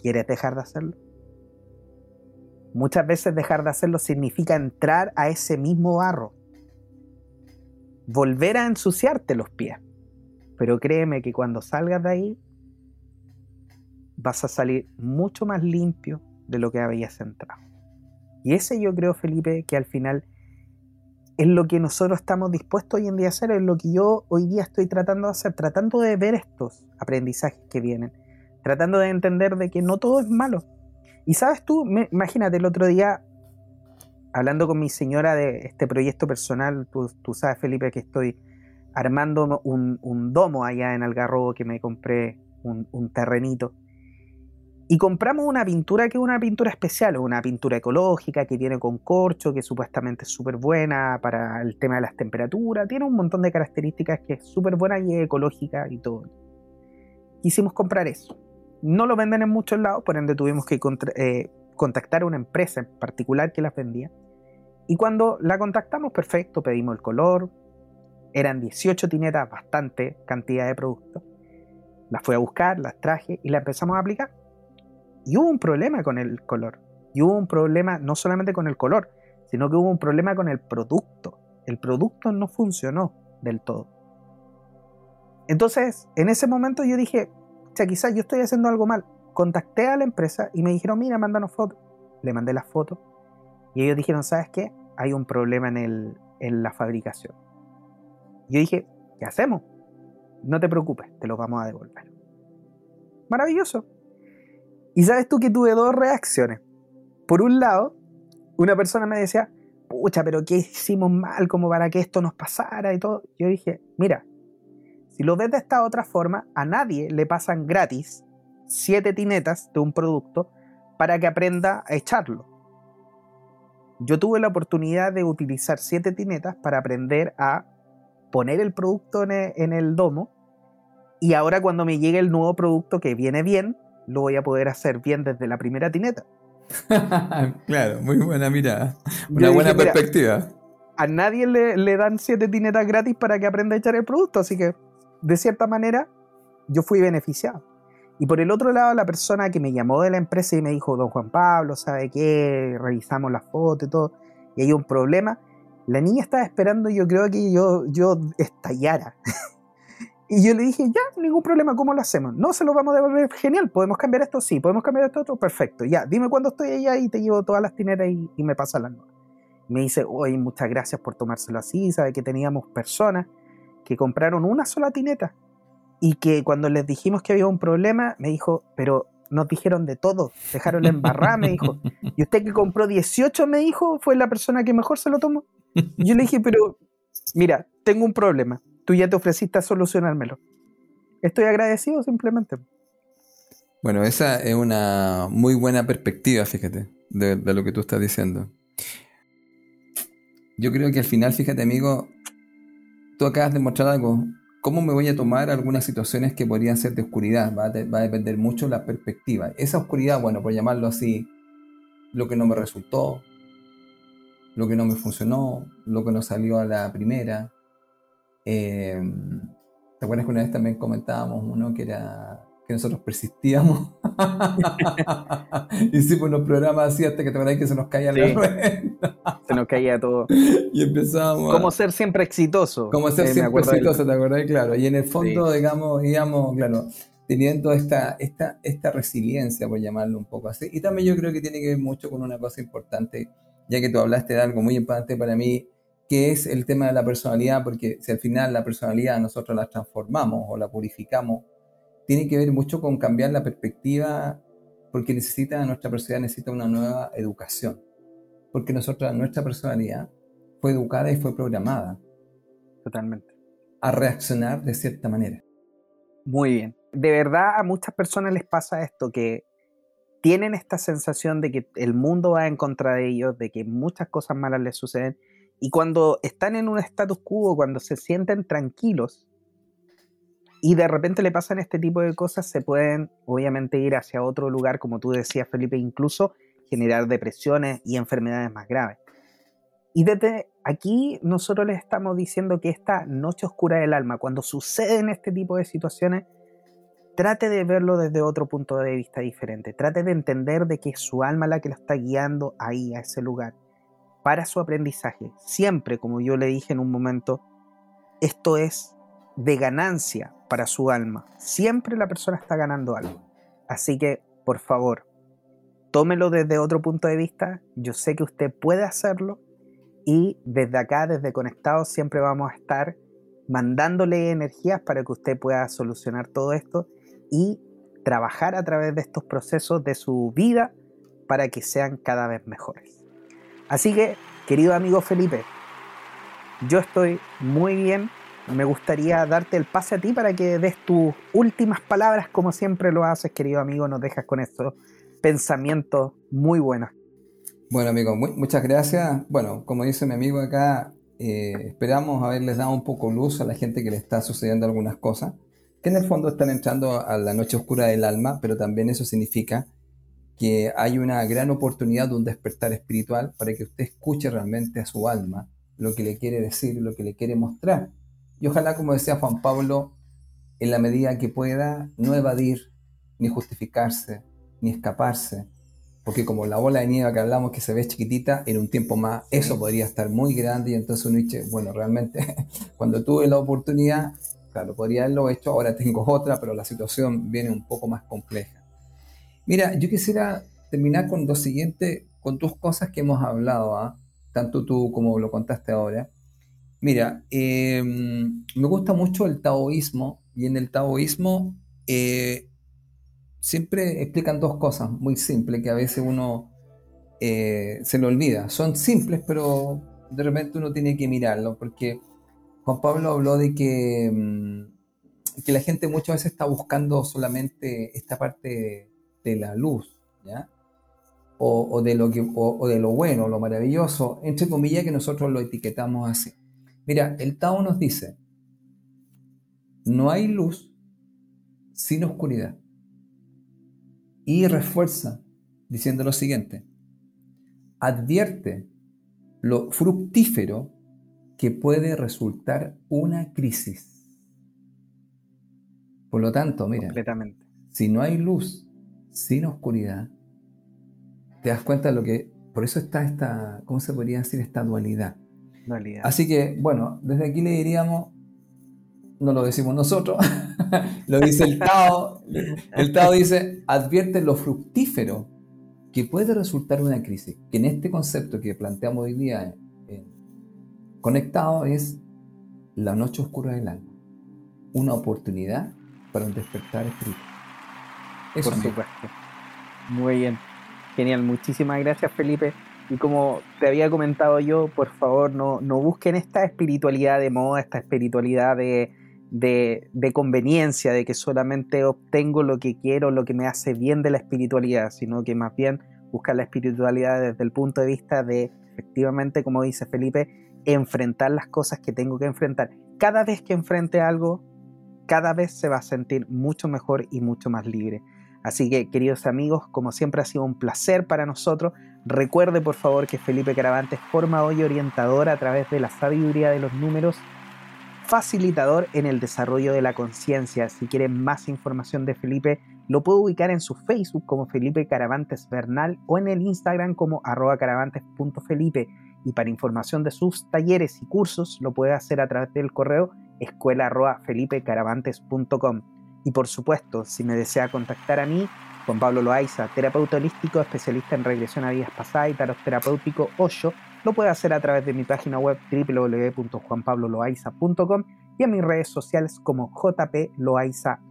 ¿quieres dejar de hacerlo? Muchas veces dejar de hacerlo significa entrar a ese mismo barro, volver a ensuciarte los pies. Pero créeme que cuando salgas de ahí, vas a salir mucho más limpio de lo que habías entrado. Y ese yo creo, Felipe, que al final es lo que nosotros estamos dispuestos hoy en día a hacer, es lo que yo hoy día estoy tratando de hacer, tratando de ver estos aprendizajes que vienen, tratando de entender de que no todo es malo, y sabes tú, imagínate el otro día, hablando con mi señora de este proyecto personal, tú, sabes Felipe que estoy armando un, domo allá en Algarrobo que me compré un, terrenito. Y compramos una pintura que es una pintura especial, una pintura ecológica que viene con corcho, que supuestamente es súper buena para el tema de las temperaturas, tiene un montón de características que es súper buena y ecológica y todo. Quisimos comprar eso. No lo venden en muchos lados, por ende tuvimos que eh, contactar a una empresa en particular que las vendía. Y cuando la contactamos, perfecto, pedimos el color, eran 18 tinetas, bastante cantidad de productos. Las fui a buscar, las traje y las empezamos a aplicar. Y hubo un problema con el color. Y hubo un problema no solamente con el color, sino que hubo un problema con el producto. El producto no funcionó del todo. Entonces, en ese momento yo dije, o sea, quizás yo estoy haciendo algo mal. Contacté a la empresa y me dijeron, mira, mándanos fotos. Le mandé las fotos. Y ellos dijeron, ¿sabes qué? Hay un problema en, el, en la fabricación. Yo dije, ¿qué hacemos? No te preocupes, te lo vamos a devolver. Maravilloso. Y sabes tú que tuve dos reacciones. Por un lado, una persona me decía, pucha, pero ¿qué hicimos mal como para que esto nos pasara y todo? Yo dije, mira, si lo ves de esta otra forma, a nadie le pasan gratis siete tinetas de un producto para que aprenda a echarlo. Yo tuve la oportunidad de utilizar siete tinetas para aprender a poner el producto e, en el, domo y ahora cuando me llegue el nuevo producto que viene bien, lo voy a poder hacer bien desde la primera tineta. claro, muy buena mirada. Una buena perspectiva. a nadie le, le, dan siete tinetas gratis para que aprenda a echar el producto, así que de cierta manera, yo fui beneficiado. Y por el otro lado, la persona que me llamó de la empresa y me dijo, don Juan Pablo, ¿sabe qué? Revisamos las fotos y todo, y hay un problema. La niña estaba esperando, yo creo que yo, yo estallara. y yo le dije, ya, ningún problema, ¿cómo lo hacemos? No, se lo vamos a devolver, genial, ¿podemos cambiar esto? Sí, ¿podemos cambiar esto otro? Perfecto, ya, dime cuándo estoy allá y te llevo todas las tineras y, me pasa las nuevas. Me dice, oye, muchas gracias por tomárselo así, sabe que teníamos personas que compraron una sola tineta y que cuando les dijimos que había un problema, me dijo, pero nos dijeron de todo, dejaron la embarrada, me dijo. Y usted que compró 18, me dijo, fue la persona que mejor se lo tomó. Y yo le dije, pero mira, tengo un problema, tú ya te ofreciste a solucionármelo. Estoy agradecido simplemente. Bueno, esa es una muy buena perspectiva, fíjate, de, de lo que tú estás diciendo. Yo creo que al final, fíjate, amigo, tú acabas de mostrar algo ¿Cómo me voy a tomar algunas situaciones que podrían ser de oscuridad? Va a, depender mucho la perspectiva. Esa oscuridad, bueno, por llamarlo así, lo que no me resultó, lo que no me funcionó, lo que no salió a la primera. Eh, ¿Te acuerdas que una vez también comentábamos uno que era nosotros persistíamos. Hicimos unos programas así hasta que te acordás que se nos caía la rueda. se nos caía todo. Y empezábamos. Cómo ser siempre exitoso. Cómo ser siempre exitoso, ¿te acordás? Claro. Y en el fondo, digamos, digamos, claro, teniendo esta, esta, esta resiliencia, por llamarlo un poco así. Y también yo creo que tiene que ver mucho con una cosa importante, ya que tú hablaste de algo muy importante para mí, que es el tema de la personalidad, porque si al final la personalidad nosotros la transformamos o la purificamos, tiene que ver mucho con cambiar la perspectiva, porque necesita, nuestra personalidad necesita una nueva educación. Porque nosotros, nuestra personalidad fue educada y fue programada. Totalmente. A reaccionar de cierta manera. Muy bien. De verdad a muchas personas les pasa esto, que tienen esta sensación de que el mundo va en contra de ellos, de que muchas cosas malas les suceden, y cuando están en un status quo, cuando se sienten tranquilos, y de repente le pasan este tipo de cosas, se pueden obviamente ir hacia otro lugar, como tú decías, Felipe, incluso generar depresiones y enfermedades más graves. Y desde aquí nosotros les estamos diciendo que esta noche oscura del alma, cuando suceden este tipo de situaciones, trate de verlo desde otro punto de vista diferente. Trate de entender de que su alma la que lo está guiando ahí, a ese lugar, para su aprendizaje. Siempre, como yo le dije en un momento, esto es de ganancia para su alma. Siempre la persona está ganando algo. Así que, por favor, tómelo desde otro punto de vista. Yo sé que usted puede hacerlo y desde acá, desde Conectados, siempre vamos a estar mandándole energías para que usted pueda solucionar todo esto y trabajar a través de estos procesos de su vida para que sean cada vez mejores. Así que, querido amigo Felipe, yo estoy muy bien me gustaría darte el pase a ti para que des tus últimas palabras, como siempre lo haces, querido amigo, nos dejas con estos pensamientos muy buenos. Bueno, amigo, muchas gracias. Bueno, como dice mi amigo acá, eh, esperamos haberles dado un poco luz a la gente que le está sucediendo algunas cosas, que en el fondo están entrando a la noche oscura del alma, pero también eso significa que hay una gran oportunidad de un despertar espiritual para que usted escuche realmente a su alma lo que le quiere decir, lo que le quiere mostrar y ojalá, como decía Juan Pablo, en la medida que pueda, no evadir, ni justificarse, ni escaparse. Porque como la bola de nieve que hablamos que se ve chiquitita, en un tiempo más eso podría estar muy grande y entonces uno dice, bueno, realmente cuando tuve la oportunidad, claro, podría haberlo hecho, ahora tengo otra, pero la situación viene un poco más compleja. Mira, yo quisiera terminar con lo siguiente, con dos cosas que hemos hablado, ¿ah? tanto tú como lo contaste ahora. Mira, em, me gusta mucho el taoísmo y en el taoísmo eh, siempre explican dos cosas muy simples que a veces uno eh, se le olvida. Son simples, pero de repente uno tiene que mirarlo porque Juan Pablo habló de que, em, que la gente muchas veces está buscando solamente esta parte de la luz, ¿ya? O, de lo que, o de lo bueno, lo maravilloso, entre comillas que nosotros lo etiquetamos así. Mira, el Tao nos dice, no hay luz sin oscuridad. Y refuerza diciendo lo siguiente, advierte lo fructífero que puede resultar una crisis. Por lo tanto, mira, si no hay luz sin oscuridad, te das cuenta de lo que, por eso está esta, ¿cómo se podría decir? Esta dualidad. Así que, bueno, desde aquí le diríamos, no lo decimos nosotros, lo dice el Tao. El Tao dice, advierte lo fructífero que puede resultar una crisis. Que en este concepto que planteamos hoy día conectado es la noche oscura del alma. Una oportunidad para un despertar espiritual. Eso Por supuesto. Muy bien. Genial. Muchísimas gracias, Felipe. Y como te había comentado yo, por favor, no, no busquen esta espiritualidad de moda, esta espiritualidad de, de, conveniencia, de que solamente obtengo lo que quiero, lo que me hace bien de la espiritualidad, sino que más bien buscar la espiritualidad desde el punto de vista de, efectivamente, como dice Felipe, enfrentar las cosas que tengo que enfrentar. Cada vez que enfrente algo, cada vez se va a sentir mucho mejor y mucho más libre. Así que, queridos amigos, como siempre ha sido un placer para nosotros. Recuerde, por favor, que Felipe Caravante es formador y orientador a través de la sabiduría de los números facilitador en el desarrollo de la conciencia. Si quieren más información de Felipe, lo puedo ubicar en su Facebook como Felipe Caravantes Bernal o en el Instagram como arroba caravantes.felipe. Y para información de sus talleres y cursos, lo puede hacer a través del correo escuela Y por supuesto, si me desea contactar a mí, Juan Pablo Loaiza, terapeuta holístico, especialista en regresión a vidas pasadas y tarot terapéutico 8, lo puede hacer a través de mi página web www.juanpabloloaiza.com y en mis redes sociales como JP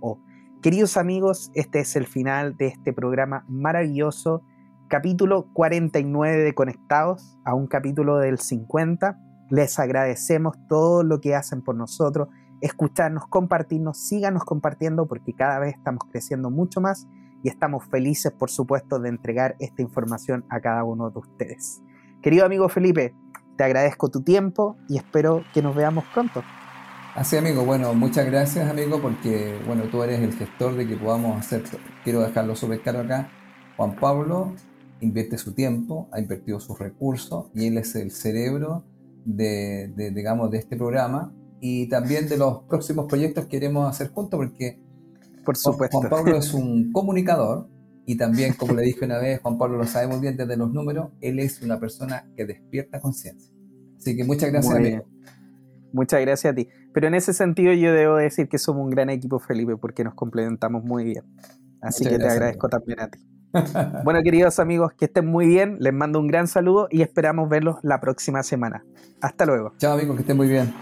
O. Queridos amigos, este es el final de este programa maravilloso, capítulo 49 de Conectados, a un capítulo del 50. Les agradecemos todo lo que hacen por nosotros, escucharnos, compartirnos, síganos compartiendo porque cada vez estamos creciendo mucho más y estamos felices, por supuesto, de entregar esta información a cada uno de ustedes. Querido amigo Felipe, te agradezco tu tiempo y espero que nos veamos pronto. Así amigo, bueno, muchas gracias amigo porque bueno, tú eres el gestor de que podamos hacer, quiero dejarlo súper claro acá, Juan Pablo invierte su tiempo, ha invertido sus recursos y él es el cerebro de, digamos, de este programa y también de los próximos proyectos que queremos hacer juntos porque Por supuesto. Juan Pablo es un comunicador, y también, como le dije una vez, Juan Pablo lo sabe muy bien desde los números, él es una persona que despierta conciencia. Así que muchas gracias, amigo. Muchas gracias a ti. Pero en ese sentido yo debo decir que somos un gran equipo, Felipe, porque nos complementamos muy bien. Así que te agradezco también a ti. bueno, queridos amigos, que estén muy bien. Les mando un gran saludo y esperamos verlos la próxima semana. Hasta luego. Chao, amigos, que estén muy bien.